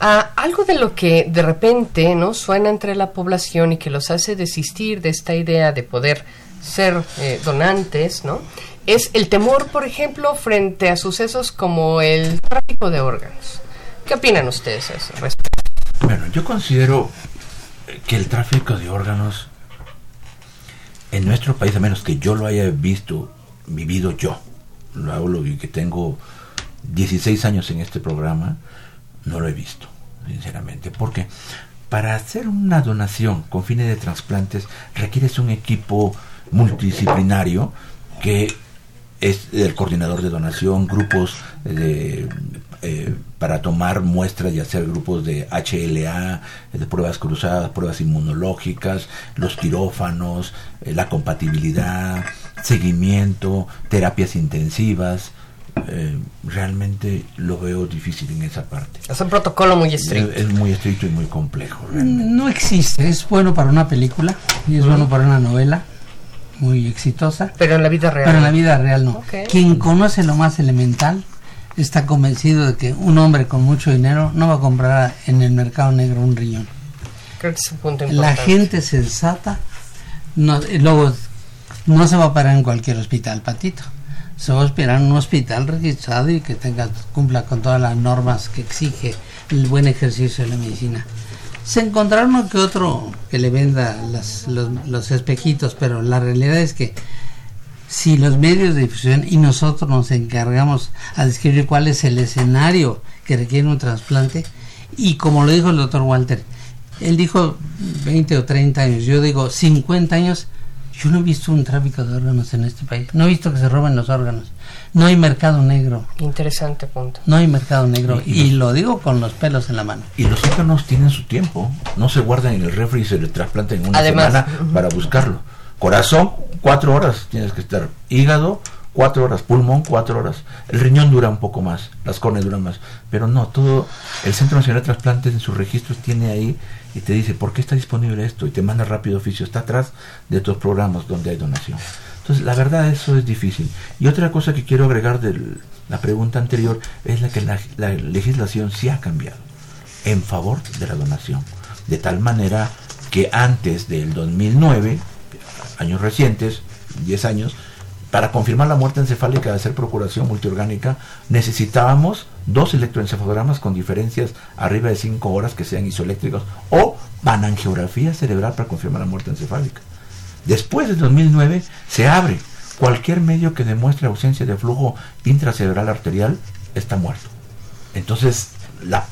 Ah, algo de lo que de repente, ¿no? Suena entre la población y que los hace desistir de esta idea de poder ser eh, donantes, ¿no? es el temor, por ejemplo, frente a sucesos como el tráfico de órganos. ¿Qué opinan ustedes a eso respecto? Bueno, yo considero que el tráfico de órganos en nuestro país, a menos que yo lo haya visto, vivido yo, lo hablo que tengo 16 años en este programa, no lo he visto, sinceramente. Porque para hacer una donación con fines de trasplantes requieres un equipo multidisciplinario que es el coordinador de donación, grupos de, eh, para tomar muestras y hacer grupos de HLA, de pruebas cruzadas, pruebas inmunológicas, los quirófanos, eh, la compatibilidad, seguimiento, terapias intensivas. Eh, realmente lo veo difícil en esa parte. Es un protocolo muy estricto. Es, es muy estricto y muy complejo. Realmente. No existe, es bueno para una película y es bueno para una novela muy exitosa. Pero en la vida real. Pero en la vida real no. Okay. Quien conoce lo más elemental está convencido de que un hombre con mucho dinero no va a comprar en el mercado negro un riñón. Creo que es un punto importante. La gente sensata no, luego no se va a parar en cualquier hospital, patito. Se va a esperar en un hospital registrado y que tenga cumpla con todas las normas que exige el buen ejercicio de la medicina se encontraron uno que otro que le venda las, los, los, espejitos, pero la realidad es que si los medios de difusión y nosotros nos encargamos a describir cuál es el escenario que requiere un trasplante, y como lo dijo el doctor Walter, él dijo 20 o 30 años, yo digo 50 años, yo no he visto un tráfico de órganos en este país, no he visto que se roben los órganos. No hay mercado negro. Interesante punto. No hay mercado negro. Y, y, lo digo con los pelos en la mano. Y los órganos tienen su tiempo. No se guardan en el refri y se le trasplantan en una Además, semana uh -huh. para buscarlo. Corazón, cuatro horas tienes que estar. Hígado, cuatro horas. Pulmón, cuatro horas. El riñón dura un poco más. Las córneas duran más. Pero no, todo. El Centro Nacional de Trasplantes en sus registros tiene ahí y te dice por qué está disponible esto y te manda rápido oficio. Está atrás de otros programas donde hay donación. Entonces, la verdad, eso es difícil. Y otra cosa que quiero agregar de la pregunta anterior es la que la, la, legislación sí ha cambiado en favor de la donación. De tal manera que antes del 2009, años recientes, 10 años, para confirmar la muerte encefálica de hacer procuración multiorgánica, necesitábamos dos electroencefalogramas con diferencias arriba de 5 horas que sean isoeléctricos o panangiografía cerebral para confirmar la muerte encefálica. Después del 2009 se abre. Cualquier medio que demuestre ausencia de flujo intracerebral arterial está muerto. Entonces,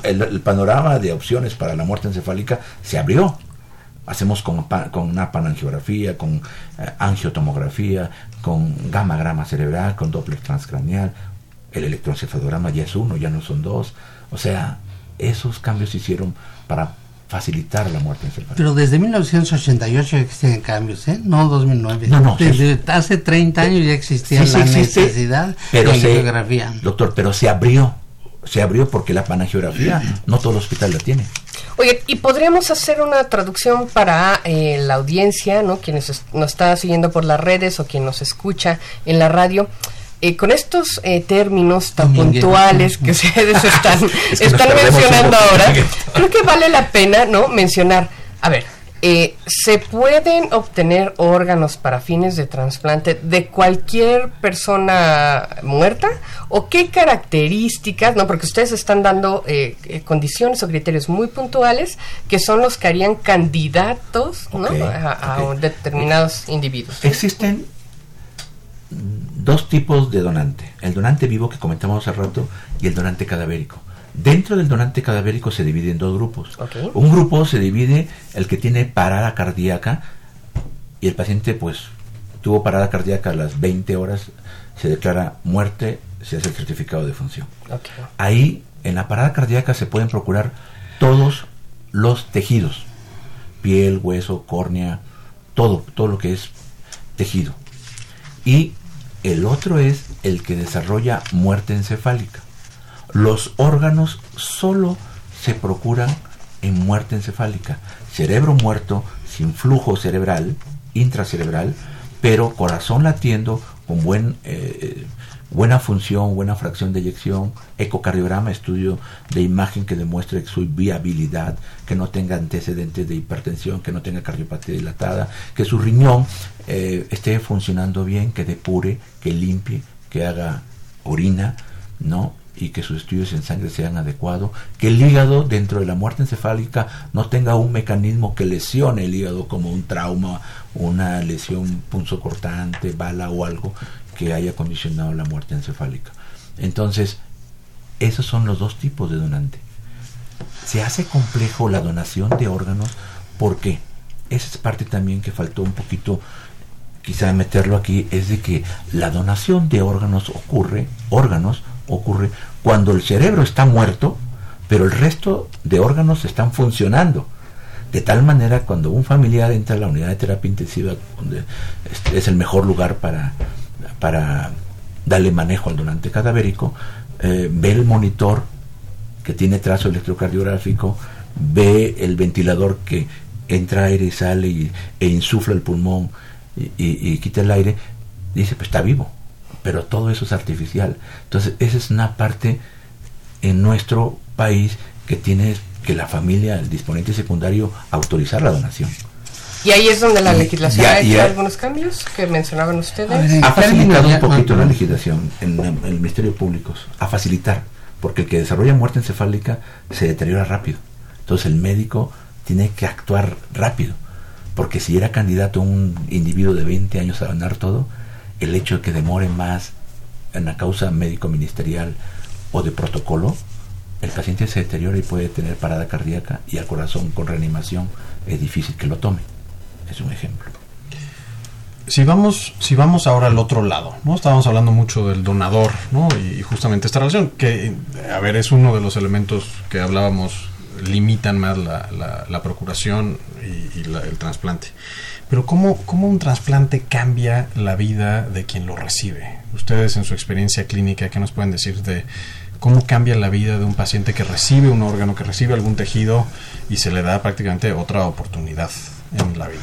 el, panorama de opciones para la muerte encefálica se abrió. Hacemos con, con una panangiografía, con eh, angiotomografía, con gamma grama cerebral, con doppler transcraneal. El electroencefalograma ya es uno, ya no son dos. O sea, esos cambios se hicieron para facilitar la muerte encefálica. Pero desde 1988 existen cambios, ¿eh? No 2009. No, no. Desde sí. hace 30 años ya existía sí, la sí, necesidad pero de se, angiografía. Doctor, pero se abrió. Se abrió porque la panangiografía no todo el hospital la tiene. Oye, y podríamos hacer una traducción para eh, la audiencia, ¿no? Quienes nos está siguiendo por las redes o quien nos escucha en la radio. Eh, con estos eh, términos tan puntuales que ustedes están, están mencionando ahora, creo que vale la pena, ¿no? Mencionar, a ver, eh, ¿se pueden obtener órganos para fines de trasplante de cualquier persona muerta? ¿O qué características, no? Porque ustedes están dando eh, eh, condiciones o criterios muy puntuales que son los que harían candidatos a, determinados individuos. Existen dos tipos de donante. El donante vivo que comentamos hace rato y el donante cadavérico. Dentro del donante cadavérico se divide en dos grupos. Un grupo se divide el que tiene parada cardíaca y el paciente pues tuvo parada cardíaca a las 20 horas, se declara muerte, se hace el certificado de función. Ahí en la parada cardíaca se pueden procurar todos los tejidos, piel, hueso, córnea, todo, todo lo que es tejido. Y el otro es el que desarrolla muerte encefálica. Los órganos solo se procuran en muerte encefálica. Cerebro muerto, sin flujo cerebral, intracerebral, pero corazón latiendo con buen, eh, buena función, buena fracción de eyección, ecocardiograma, estudio de imagen que demuestre su viabilidad, que no tenga antecedentes de hipertensión, que no tenga cardiopatía dilatada, que su riñón eh, esté funcionando bien, que depure, que limpie, que haga orina, ¿no? Y que sus estudios en sangre sean adecuados, que el hígado dentro de la muerte encefálica no tenga un mecanismo que lesione el hígado como un trauma, una lesión punzocortante, bala o algo que haya condicionado la muerte encefálica. Entonces, esos son los dos tipos de donante. Se hace complejo la donación de órganos porque esa es parte también que faltó un poquito quizá meterlo aquí es de que la donación de órganos ocurre, órganos ocurre cuando el cerebro está muerto, pero el resto de órganos están funcionando. De tal manera, cuando un familiar entra a la unidad de terapia intensiva, donde es, el mejor lugar para, para darle manejo al donante cadavérico, eh, ve el monitor que tiene trazo electrocardiográfico, ve el ventilador que entra aire y sale y, e insufla el pulmón y, y, y quita el aire, dice, pues está vivo pero todo eso es artificial. Entonces, esa es una parte en nuestro país que tiene que la familia, el disponente secundario, autorizar la donación. Y ahí es donde la legislación Ya, ha hecho ya. algunos cambios que mencionaban ustedes. Ver, Ha facilitado un poquito ah, la legislación en, en el Ministerio Público, a facilitar, porque el que desarrolla muerte encefálica se deteriora rápido. Entonces el médico tiene que actuar rápido, porque si era candidato un individuo de 20 años a ganar todo, el hecho de que demore más en la causa médico-ministerial o de protocolo, el paciente se deteriora y puede tener parada cardíaca y al corazón con reanimación es difícil que lo tome. Es un ejemplo. Si vamos, si vamos ahora al otro lado, ¿no? Estábamos hablando mucho del donador, ¿no? Y, justamente esta relación, que, a ver, es uno de los elementos que hablábamos, limitan más la procuración y, y la- el trasplante. Pero ¿cómo, ¿cómo un trasplante cambia la vida de quien lo recibe? Ustedes en su experiencia clínica, ¿qué nos pueden decir de cómo cambia la vida de un paciente que recibe un órgano, que recibe algún tejido y se le da prácticamente otra oportunidad en la vida?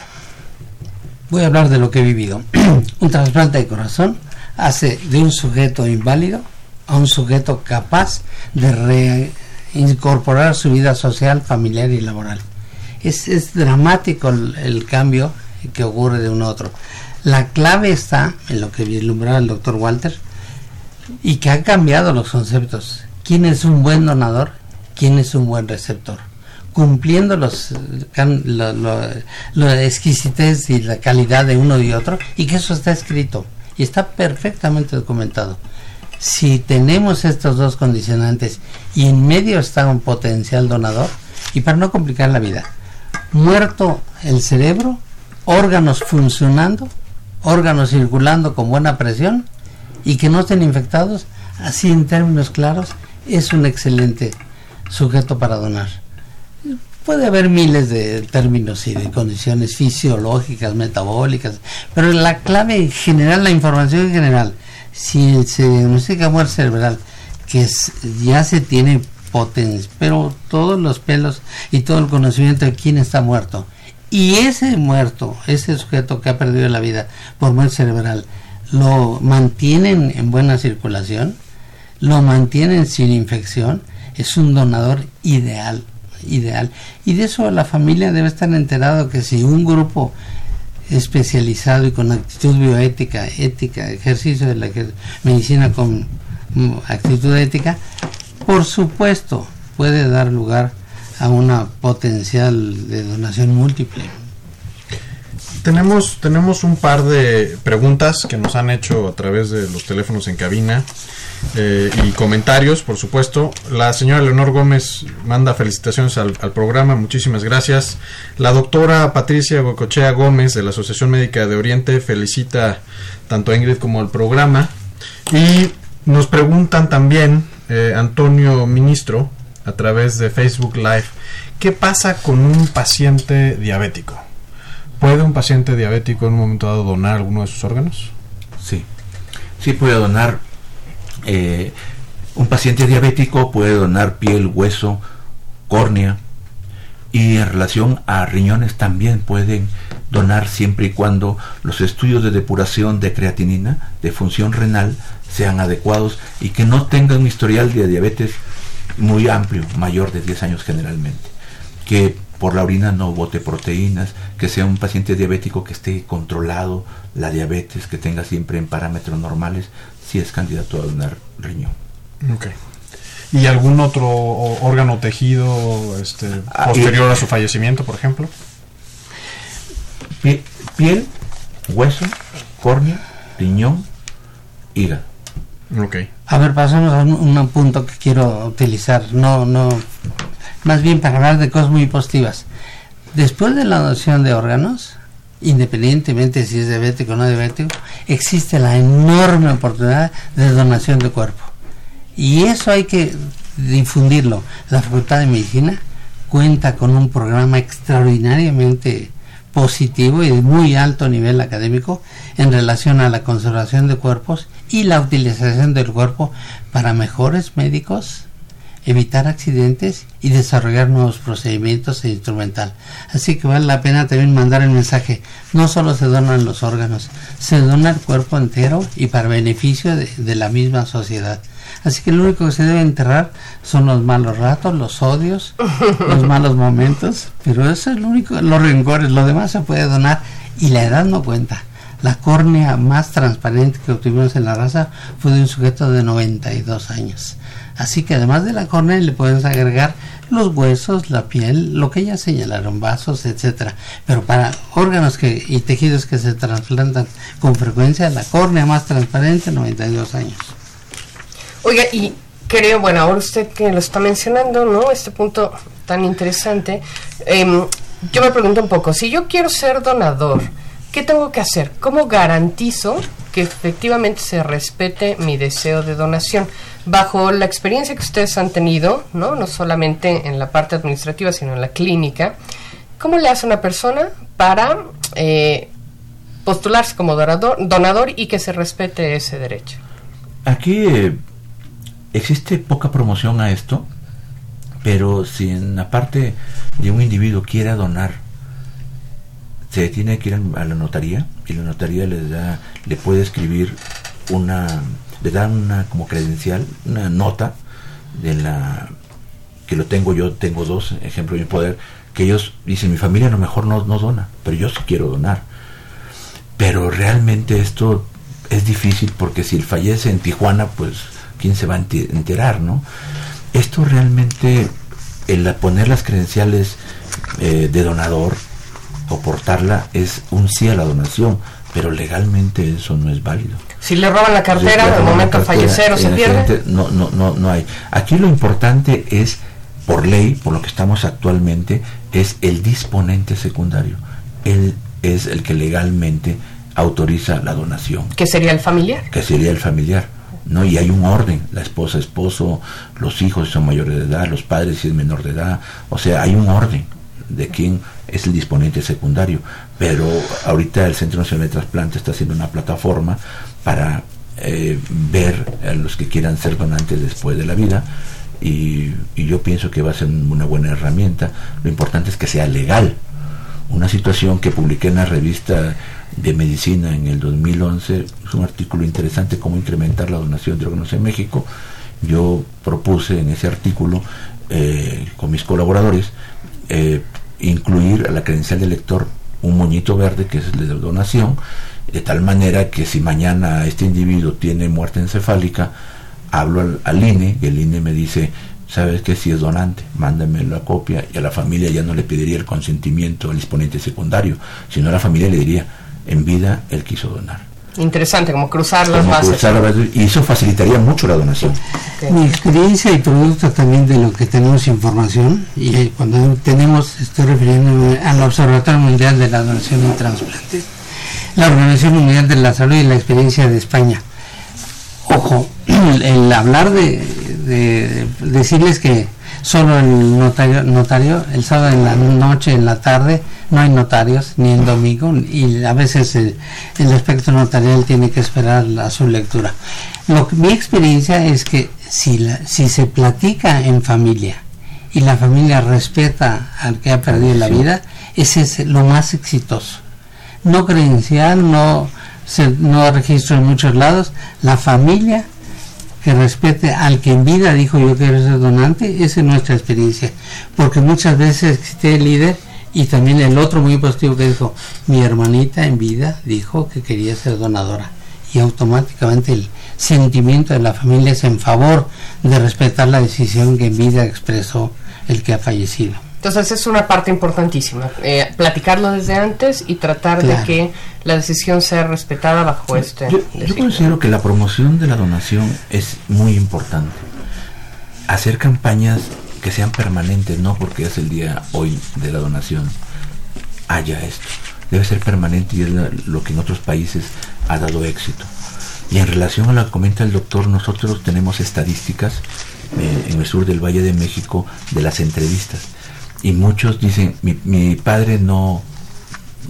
Voy a hablar de lo que he vivido. un trasplante de corazón hace de un sujeto inválido a un sujeto capaz de reincorporar su vida social, familiar y laboral. Es, es dramático el, el cambio que ocurre de uno a otro. La clave está en lo que vislumbraba el doctor Walter y que ha cambiado los conceptos. ¿Quién es un buen donador? ¿Quién es un buen receptor? Cumpliendo los, lo, lo- la exquisitez y la calidad de uno y otro, y que eso está escrito y está perfectamente documentado. Si tenemos estos dos condicionantes y en medio está un potencial donador, y para no complicar la vida, muerto el cerebro, órganos funcionando, órganos circulando con buena presión y que no estén infectados, así en términos claros, es un excelente sujeto para donar. Puede haber miles de términos y de condiciones fisiológicas, metabólicas, pero la clave en general, la información en general, si se diagnostica muerte cerebral, que ya se tiene potencia, pero todos los pelos y todo el conocimiento de quién está muerto, y ese muerto, ese sujeto que ha perdido la vida por muerte cerebral, lo mantienen en buena circulación, lo mantienen sin infección, es un donador ideal, ideal. Y de eso la familia debe estar enterado que si un grupo especializado y con actitud bioética, ética, ejercicio de la medicina con mm, actitud ética, por supuesto puede dar lugar a una potencial de donación múltiple. Tenemos, tenemos un par de preguntas que nos han hecho a través de los teléfonos en cabina eh, y comentarios, por supuesto. La señora Leonor Gómez manda felicitaciones al, programa, muchísimas gracias. La doctora Patricia Gocochea Gómez de la Asociación Médica de Oriente felicita tanto a Ingrid como al programa. Y nos preguntan también, eh, Antonio Ministro, a través de Facebook Live, ¿qué pasa con un paciente diabético? ¿Puede un paciente diabético en un momento dado donar alguno de sus órganos? Sí, sí puede donar. Eh, un paciente diabético puede donar piel, hueso, córnea y en relación a riñones también pueden donar siempre y cuando los estudios de depuración de creatinina, de función renal, sean adecuados y que no tengan historial de diabetes muy amplio, mayor de 10 años generalmente. Que por la orina no bote proteínas, que sea un paciente diabético que esté controlado la diabetes, que tenga siempre en parámetros normales, si es candidato a donar riñón. Okay. ¿Y algún otro órgano tejido este, ah, posterior a su fallecimiento, por ejemplo? piel, hueso, córnea, riñón, hígado. A ver, pasamos a un, punto que quiero utilizar. No, no, más bien para hablar de cosas muy positivas. Después de la donación de órganos, independientemente si es diabético o no diabético, existe la enorme oportunidad de donación de cuerpo. Y eso hay que difundirlo. La Facultad de Medicina cuenta con un programa extraordinariamente positivo y de muy alto nivel académico en relación a la conservación de cuerpos y la utilización del cuerpo para mejores médicos, evitar accidentes y desarrollar nuevos procedimientos e instrumental. Así que vale la pena también mandar el mensaje. No solo se donan los órganos, se dona el cuerpo entero y para beneficio de, la misma sociedad. Así que lo único que se debe enterrar son los malos ratos, los odios, los malos momentos, pero eso es lo único, los rencores, lo demás se puede donar y la edad no cuenta. La córnea más transparente que obtuvimos en la raza fue de un sujeto de 92 años. Así que además de la córnea le puedes agregar los huesos, la piel, lo que ya señalaron, vasos, etcétera. Pero para órganos que, y tejidos que se trasplantan con frecuencia, la córnea más transparente, 92 años. Oiga, y creo, bueno, ahora usted que lo está mencionando, ¿no? Este punto tan interesante. Em, yo me pregunto un poco, si yo quiero ser donador, ¿qué tengo que hacer? ¿Cómo garantizo que efectivamente se respete mi deseo de donación? bajo la experiencia que ustedes han tenido, ¿no? no solamente en la parte administrativa, sino en la clínica, ¿cómo le hace una persona para eh, postularse como donador, y que se respete ese derecho? Aquí eh, existe poca promoción a esto, pero si en la parte de un individuo quiera donar, se tiene que ir a la notaría y la notaría le da, le puede escribir una le dan una como credencial, una nota de la que lo tengo yo, tengo dos ejemplos de poder, que ellos dicen, mi familia a lo mejor no, no dona, pero yo sí quiero donar. Pero realmente esto es difícil porque si él fallece en Tijuana, pues quién se va a enterar, ¿no? Esto realmente, el poner las credenciales eh, de donador o portarla es un sí a la donación, pero legalmente eso no es válido. Si le roban la cartera, en el momento de fallecer o se pierde. No, no, no, no hay. Aquí lo importante es, por ley, por lo que estamos actualmente, es el disponente secundario. Él es el que legalmente autoriza la donación. ¿Qué sería el familiar? Que sería el familiar. ¿no? Y hay un orden, la esposa, esposo, los hijos si son mayores de edad, los padres si es menor de edad, o sea, hay un orden de quién es el disponente secundario. Pero ahorita el Centro Nacional de Trasplante está haciendo una plataforma para eh, ver a los que quieran ser donantes después de la vida y, yo pienso que va a ser una buena herramienta. Lo importante es que sea legal. Una situación que publiqué en la revista de medicina en el 2011 es un artículo interesante cómo incrementar la donación de órganos en México. Yo propuse en ese artículo eh, con mis colaboradores, eh, incluir a la credencial del lector un moñito verde que es de donación, de tal manera que si mañana este individuo tiene muerte encefálica, hablo al, al INE y el INE me dice, sabes que si es donante, mándame la copia y a la familia ya no le pediría el consentimiento al exponente secundario, sino a la familia le diría, en vida él quiso donar. Interesante, como cruzar las Como bases. cruzar las bases, y eso facilitaría mucho la donación. Mi experiencia y producto también de lo que tenemos información, y cuando tenemos, estoy refiriéndome al Observatorio Mundial de la Donación y Transplantes, la Organización Mundial de la Salud y la experiencia de España. Ojo, el hablar de, de decirles que solo el notario, notario, el sábado en la noche, en la tarde, no hay notarios, ni el domingo, y a veces el, el aspecto notarial tiene que esperar a su lectura. Lo que- mi experiencia es que si, la- si se platica en familia y la familia respeta al que ha perdido la vida, ese es lo más exitoso. No credencial, no, se, no registro en muchos lados, la familia que respete al que en vida dijo yo quiero ser donante, esa es nuestra experiencia. Porque muchas veces existe el líder y también el otro muy positivo que dijo, mi hermanita en vida dijo que quería ser donadora. Y automáticamente el sentimiento de la familia es en favor de respetar la decisión que en vida expresó el que ha fallecido. Entonces es una parte importantísima, eh, platicarlo desde antes y tratar de que la decisión sea respetada bajo este. Yo, considero que la promoción de la donación es muy importante. Hacer campañas que sean permanentes, no porque es el día hoy de la donación, haya esto. Debe ser permanente y es lo que en otros países ha dado éxito. Y en relación a lo que comenta el doctor, nosotros tenemos estadísticas eh, en el sur del Valle de México de las entrevistas. Y muchos dicen, mi, padre no,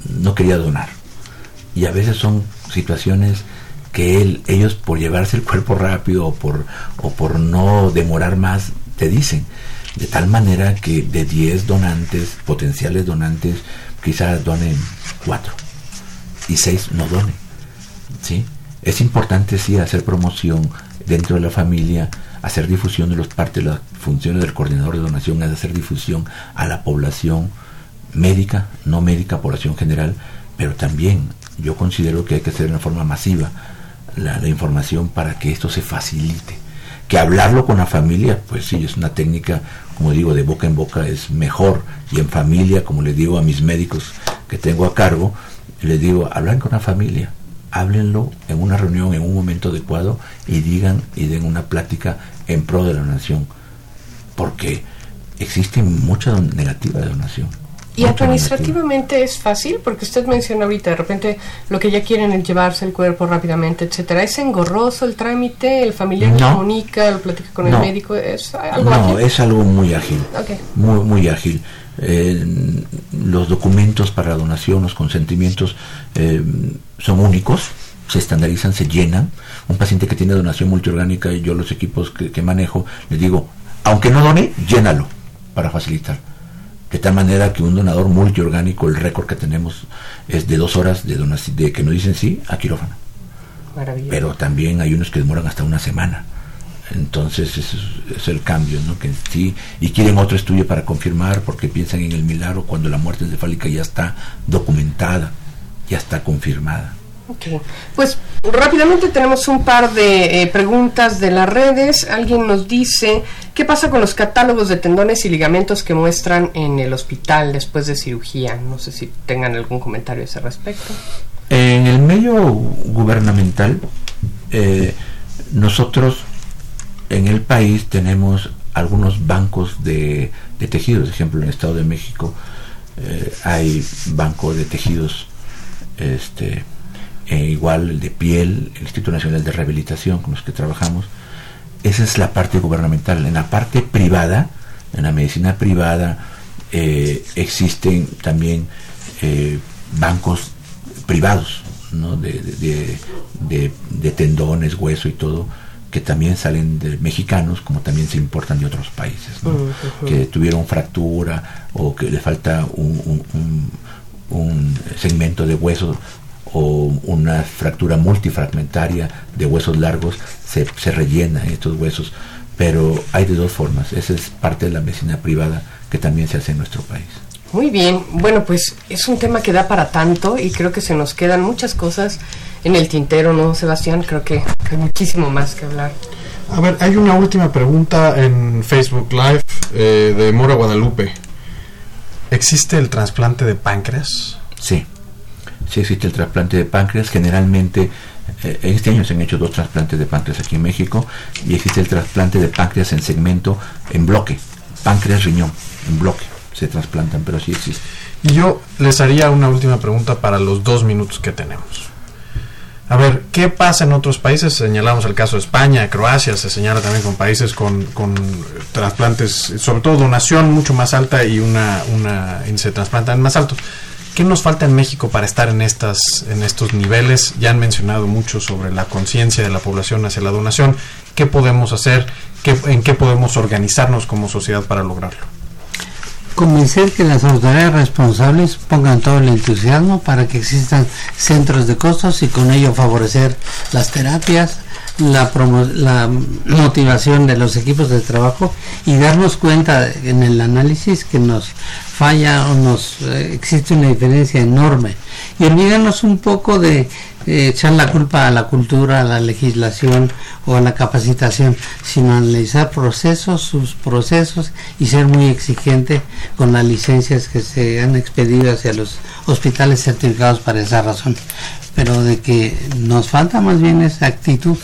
no quería donar y a veces son situaciones que él, ellos por llevarse el cuerpo rápido o por, o por no demorar más te dicen de tal manera que de 10 donantes potenciales donantes quizás donen 4 y 6 no donen ¿sí? es importante sí hacer promoción dentro de la familia hacer difusión de los partes las funciones del coordinador de donación es hacer difusión a la población médica, no médica, población general, pero también yo considero que hay que hacer de una forma masiva la, información para que esto se facilite. Que hablarlo con la familia, pues sí, es una técnica, como digo, de boca en boca es mejor. Y en familia, como les digo a mis médicos que tengo a cargo, les digo, hablan con la familia, háblenlo en una reunión, en un momento adecuado y digan y den una plática en pro de la donación. Porque existe mucha negativa de donación. Y negativa. administrativamente es fácil, porque usted menciona ahorita, de repente lo que ya quieren es llevarse el cuerpo rápidamente, etcétera. ¿Es engorroso el trámite? ¿El familiar lo comunica, lo platica con No. el médico? ¿Es algo No, ágil? es algo muy ágil. Muy, muy ágil. Eh, los documentos para la donación, los consentimientos eh, son únicos, se estandarizan, se llenan. Un paciente que tiene donación multiorgánica, y yo los equipos que, que manejo, les digo, aunque no done, llénalo para facilitar. De tal manera que un donador multiorgánico, el récord que tenemos es de dos horas de, donaci- de que nos dicen sí a quirófano pero también hay unos que demoran hasta una semana. Entonces ese es, es el cambio, ¿no? Que sí, y quieren otro estudio para confirmar porque piensan en el milagro cuando la muerte encefálica ya está documentada, ya está confirmada. Ok. Pues rápidamente tenemos un par de eh, preguntas de las redes. Alguien nos dice, ¿qué pasa con los catálogos de tendones y ligamentos que muestran en el hospital después de cirugía? No sé si tengan algún comentario a ese respecto. En el medio gubernamental, eh, nosotros en el país tenemos algunos bancos de, tejidos. Por ejemplo, en el Estado de México eh, hay banco de tejidos, este, e igual el de piel, el Instituto Nacional de Rehabilitación con los que trabajamos. Esa es la parte gubernamental. En la parte privada, en la medicina privada, eh, existen también eh, bancos privados ¿no? de, de, de, de tendones, hueso y todo, que también salen de mexicanos, como también se importan de otros países, ¿no? Que tuvieron fractura o que le falta un, un- un- un segmento de hueso o una fractura multifragmentaria de huesos largos, se, se rellenan estos huesos pero hay de dos formas. Esa es parte de la medicina privada que también se hace en nuestro país. Muy bien, bueno, pues es un tema que da para tanto y creo que se nos quedan muchas cosas en el tintero, ¿no, Sebastián? Creo que hay muchísimo más que hablar. A ver, hay una última pregunta en Facebook Live eh, de Mora Guadalupe. ¿Existe el trasplante de páncreas? Sí, sí existe el trasplante de páncreas. Generalmente, eh, este año se han hecho dos trasplantes de páncreas aquí en México y existe el trasplante de páncreas en segmento, en bloque, páncreas-riñón, en bloque. Se trasplantan, pero sí existe. Y yo les haría una última pregunta para los dos minutos que tenemos. A ver, ¿qué pasa en otros países? Señalamos el caso de España, Croacia, se señala también con países con, trasplantes, sobre todo donación mucho más alta y una, una más alto. ¿Qué nos falta en México para estar en, estas, en estos niveles? Ya han mencionado mucho sobre la conciencia de la población hacia la donación. ¿Qué podemos hacer? ¿Qué, ¿En qué podemos organizarnos como sociedad para lograrlo? convencer que las autoridades responsables pongan todo el entusiasmo para que existan centros de costos y con ello favorecer las terapias, la, la motivación de los equipos de trabajo y darnos cuenta en el análisis que nos falla o nos eh, existe una diferencia enorme y olvidarnos un poco de eh, echar la culpa a la cultura, a la legislación o a la capacitación, sino analizar procesos, sus procesos y ser muy exigente con las licencias que se han expedido hacia los hospitales certificados para esa razón. Pero de que nos falta más bien esa actitud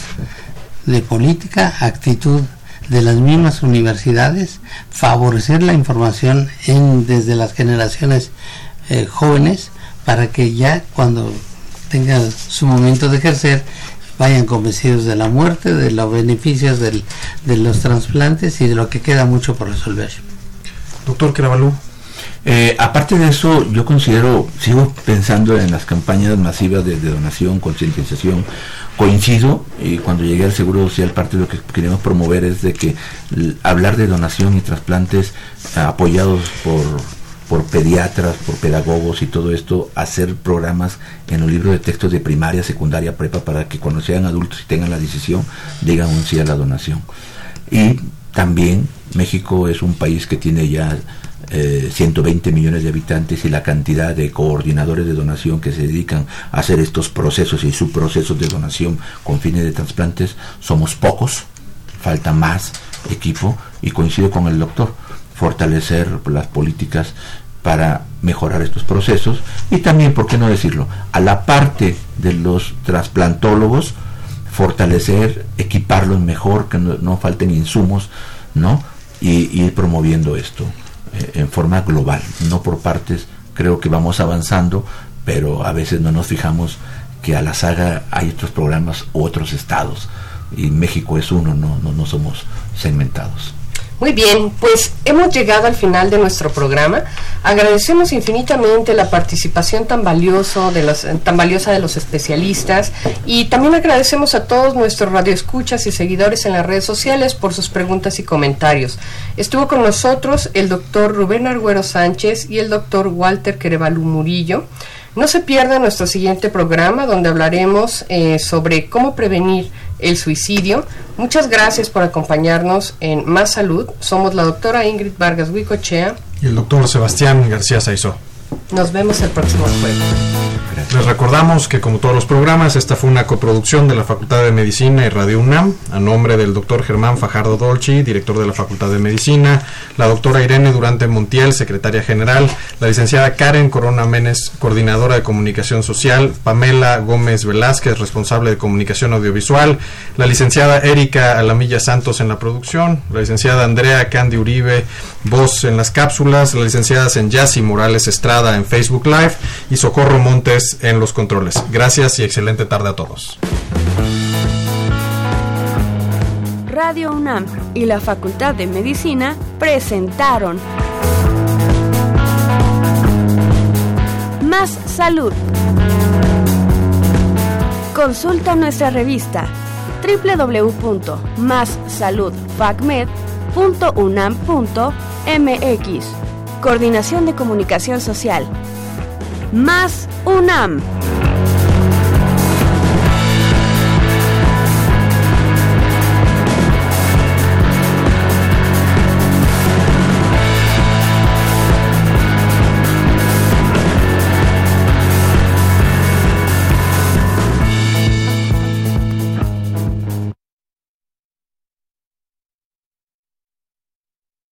de política, actitud de las mismas universidades, favorecer la información en, desde las generaciones eh, jóvenes para que ya cuando tengan su momento de ejercer, vayan convencidos de la muerte, de los beneficios del, de los trasplantes y de lo que queda mucho por resolver. Doctor Carabalú. Eh, aparte de eso, yo considero, sigo pensando en las campañas masivas de, donación, concientización. Coincido, y cuando llegué al Seguro Social, parte de lo que queremos promover es de que hablar de donación y trasplantes apoyados por por pediatras, por pedagogos y todo esto, hacer programas en los libros de textos de primaria, secundaria, prepa, para que cuando sean adultos y tengan la decisión, digan un sí a la donación. Y también México es un país que tiene ya 120 eh, millones de habitantes y la cantidad de coordinadores de donación que se dedican a hacer estos procesos y subprocesos de donación con fines de trasplantes somos pocos, falta más equipo y coincido con el doctor fortalecer las políticas para mejorar estos procesos y también, ¿por qué no decirlo?, a la parte de los trasplantólogos, fortalecer, equiparlos mejor, que no, falten insumos, ¿no? Y, ir promoviendo esto eh, en forma global, no por partes, creo que vamos avanzando, pero a veces no nos fijamos que a la saga hay otros programas u otros estados, y México es uno, no, no, no somos segmentados. Muy bien, pues hemos llegado al final de nuestro programa. Agradecemos infinitamente la participación tan, valioso de tan valiosa de los especialistas y también agradecemos a todos nuestros radioescuchas y seguidores en las redes sociales por sus preguntas y comentarios. Estuvo con nosotros el doctor Rubén Arguero Sánchez y el doctor Walter Querevalú Murillo. No se pierda nuestro siguiente programa donde hablaremos eh, sobre cómo prevenir el suicidio. Muchas gracias por acompañarnos en Más Salud. Somos la doctora Ingrid Vargas Huicochea y el doctor Sebastián García Saizó. Nos vemos el próximo jueves. Les recordamos que como todos los programas, esta fue una coproducción de la Facultad de Medicina y Radio UNAM, a nombre del doctor Germán Fajardo Dolci, director de la Facultad de Medicina, la doctora Irene Durante Montiel, secretaria general, la licenciada Karen Corona Menes, coordinadora de comunicación social, Pamela Gómez Velázquez, responsable de comunicación audiovisual, la licenciada Erika Alamilla Santos en la producción, la licenciada Andrea Candy Uribe, voz en las cápsulas, la licenciada Senyasi Morales En Facebook Live y Socorro Montes en los controles. Gracias y excelente tarde a todos. Radio UNAM y la Facultad de Medicina presentaron Más Salud. Consulta nuestra revista www.massaludfacmed.unam.mx. Coordinación de Comunicación Social. Más UNAM.